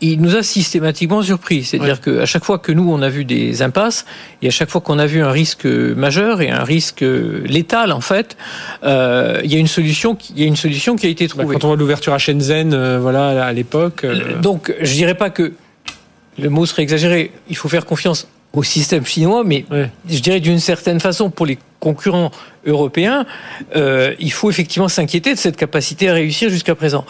il nous a systématiquement surpris. C'est-à-dire qu'à chaque fois que nous, on a vu des impasses, et à chaque fois qu'on a vu un risque majeur et un risque létal, en fait, euh, il, y a une solution qui, il y a une solution qui a été trouvée. Quand on voit l'ouverture à Shenzhen, euh, voilà, à l'époque. Euh, donc, je dirais pas que le mot serait exagéré. Il faut faire confiance au système chinois, mais je dirais d'une certaine façon, pour les concurrents européens, il faut effectivement s'inquiéter de cette capacité à réussir jusqu'à présent.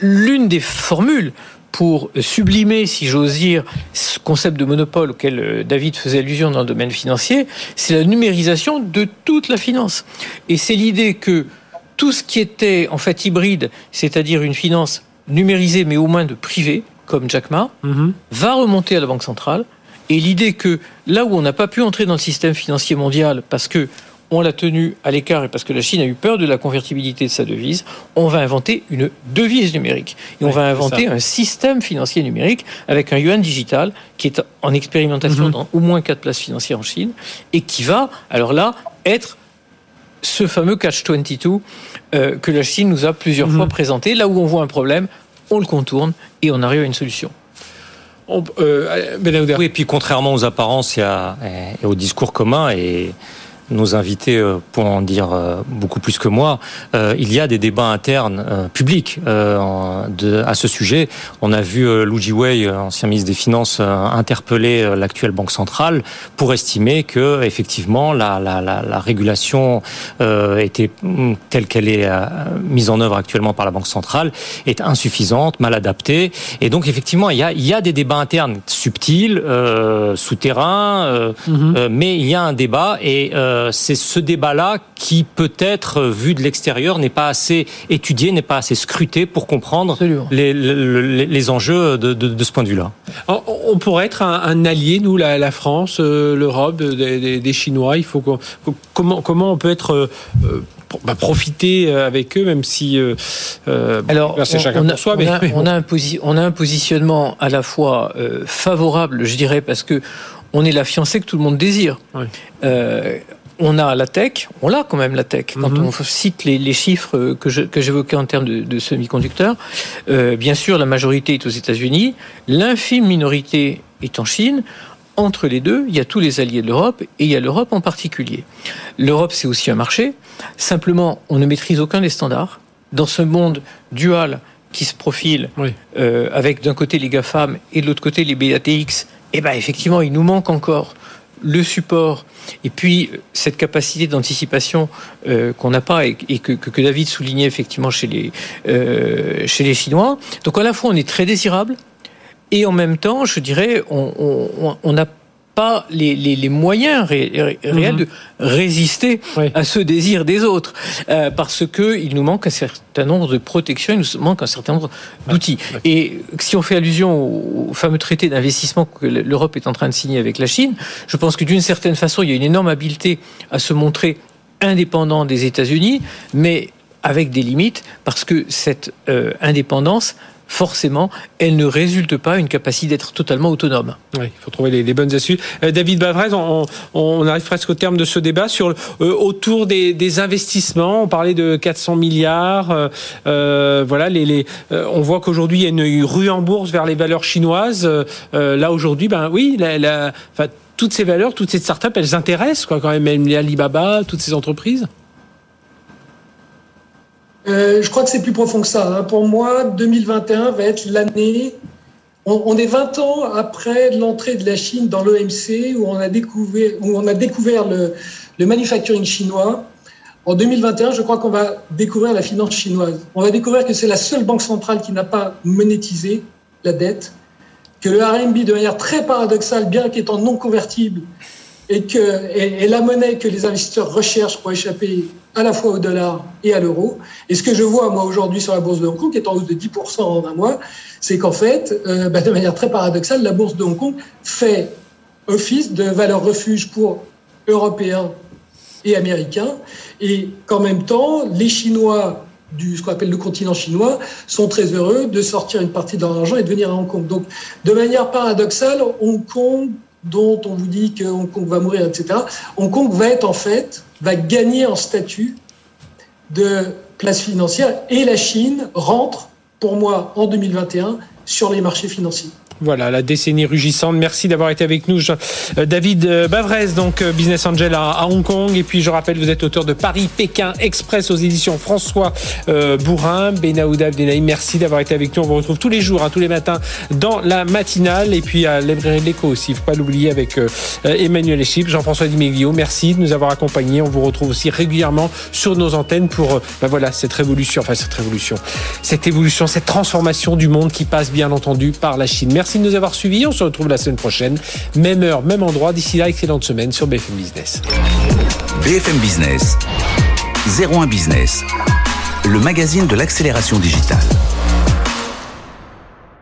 L'une des formules pour sublimer, si j'ose dire, ce concept de monopole auquel euh, David faisait allusion dans le domaine financier, c'est la numérisation de toute la finance. Et c'est l'idée que tout ce qui était en fait hybride, c'est-à-dire une finance numérisée mais au moins de privé, comme Jack Ma, mhm. va remonter à la Banque centrale Et l'idée que là où on n'a pas pu entrer dans le système financier mondial parce que on l'a tenu à l'écart et parce que la Chine a eu peur de la convertibilité de sa devise, on va inventer une devise numérique. Et on va inventer un système financier numérique avec un yuan digital qui est en expérimentation mhm. dans au moins quatre places financières en Chine et qui va, alors là, être ce fameux catch-22 euh, que la Chine nous a plusieurs mhm. fois présenté. Là où on voit un problème, on le contourne et on arrive à une solution. Euh, oui, et puis contrairement aux apparences et, et au discours commun, et nos invités euh, pour en dire euh, beaucoup plus que moi, euh, il y a des débats internes publics à ce sujet. On a vu Lou Jiwei, ancien ministre des Finances, interpeller l'actuelle banque centrale pour estimer que effectivement la, la régulation était mm, telle qu'elle est mise en œuvre actuellement par la banque centrale est insuffisante, mal adaptée. Et donc effectivement, il y a, il y a des débats internes subtils, souterrains, mm-hmm. mais il y a un débat et euh, c'est ce débat-là qui peut-être, vu de l'extérieur, n'est pas assez étudié, n'est pas assez scruté pour comprendre les, enjeux de, ce point de vue-là. On pourrait être un, allié, nous, la, France, euh, l'Europe, des, Chinois. Il faut comment, comment on peut être euh, bah, profiter avec eux, même si alors c'est chacun pour soi. Mais, on, a, un on a un positionnement à la fois favorable, je dirais, parce que on est la fiancée que tout le monde désire on a la tech, on l'a quand même la tech. Quand mhm. on cite les, chiffres que, j'évoquais en termes de, semi-conducteurs, euh, bien sûr la majorité est aux États-Unis, l'infime minorité est en Chine. Entre les deux, il y a tous les alliés de l'Europe et il y a l'Europe en particulier. L'Europe, c'est aussi un marché. Simplement, on ne maîtrise aucun des standards. Dans ce monde dual qui se profile, euh, avec d'un côté les GAFAM et de l'autre côté les BATX, eh ben effectivement, il nous manque encore le support et puis cette capacité d'anticipation euh, qu'on n'a pas et, que, David soulignait effectivement chez les, euh, chez les Chinois. Donc à la fois on est très désirable et en même temps, je dirais, on n'a pas les, les, les moyens réels mhm. de résister à ce désir des autres, euh, parce que il nous manque un certain nombre de protections, il nous manque un certain nombre d'outils. Et si on fait allusion au fameux traité d'investissement que l'Europe est en train de signer avec la Chine, je pense que d'une certaine façon, il y a une énorme habileté à se montrer indépendant des États-Unis, mais avec des limites, parce que cette euh, indépendance forcément, elle ne résulte pas une capacité d'être totalement autonome. Oui, il faut trouver les, bonnes astuces. Euh, David Bavrez, on, arrive presque au terme de ce débat sur euh, autour des, investissements. On parlait de 400 milliards. Euh, voilà, on voit qu'aujourd'hui il y a une rue en bourse vers les valeurs chinoises. là aujourd'hui, ben oui, toutes ces valeurs, toutes ces startups, elles intéressent quoi, quand même, même Alibaba, toutes ces entreprises. Euh, je crois que c'est plus profond que ça. Hein. Pour moi, 2021 va être l'année. On, est 20 ans après l'entrée de la Chine dans l'OMC, où on a découvert, le, le manufacturing chinois. En 2021, je crois qu'on va découvrir la finance chinoise. On va découvrir que c'est la seule banque centrale qui n'a pas monétisé la dette, que le RMB, de manière très paradoxale, bien qu'étant non convertible, et que et, la monnaie que les investisseurs recherchent pour échapper à la fois au dollar et à l'euro. Et ce que je vois moi aujourd'hui sur la bourse de Hong Kong, qui est en hausse de 10% en un mois, c'est qu'en fait, euh, bah, de manière très paradoxale, la bourse de Hong Kong fait office de valeur refuge pour Européens et Américains, et qu'en même temps, les Chinois du ce qu'on appelle le continent chinois sont très heureux de sortir une partie de leur argent et de venir à Hong Kong. Donc, de manière paradoxale, Hong Kong dont on vous dit que Hong Kong va mourir, etc. Hong Kong va être en fait, va gagner en statut de place financière et la Chine rentre, pour moi, en 2021 sur les marchés financiers. Voilà, la décennie rugissante. Merci d'avoir été avec nous, euh, David euh, Bavrez, donc euh, Business Angel à, Hong Kong. Et puis, je rappelle, vous êtes auteur de Paris-Pékin Express aux éditions François Bourrin. Benaouda Abdenaïm, merci d'avoir été avec nous. On vous retrouve tous les jours, hein, tous les matins, dans la matinale. Et puis, à la de l'écho aussi, ne faut pas l'oublier, avec Emmanuel Echip, Jean-François Dimeglio. Merci de nous avoir accompagnés. On vous retrouve aussi régulièrement sur nos antennes pour ben voilà, cette révolution, enfin, cette révolution, cette évolution, cette transformation du monde qui passe, bien entendu, par la Chine. Merci Merci de nous avoir suivis. On se retrouve la semaine prochaine. Même heure, même endroit. D'ici là, excellente semaine sur BFM Business. BFM Business. 01 Business. Le magazine de l'accélération digitale.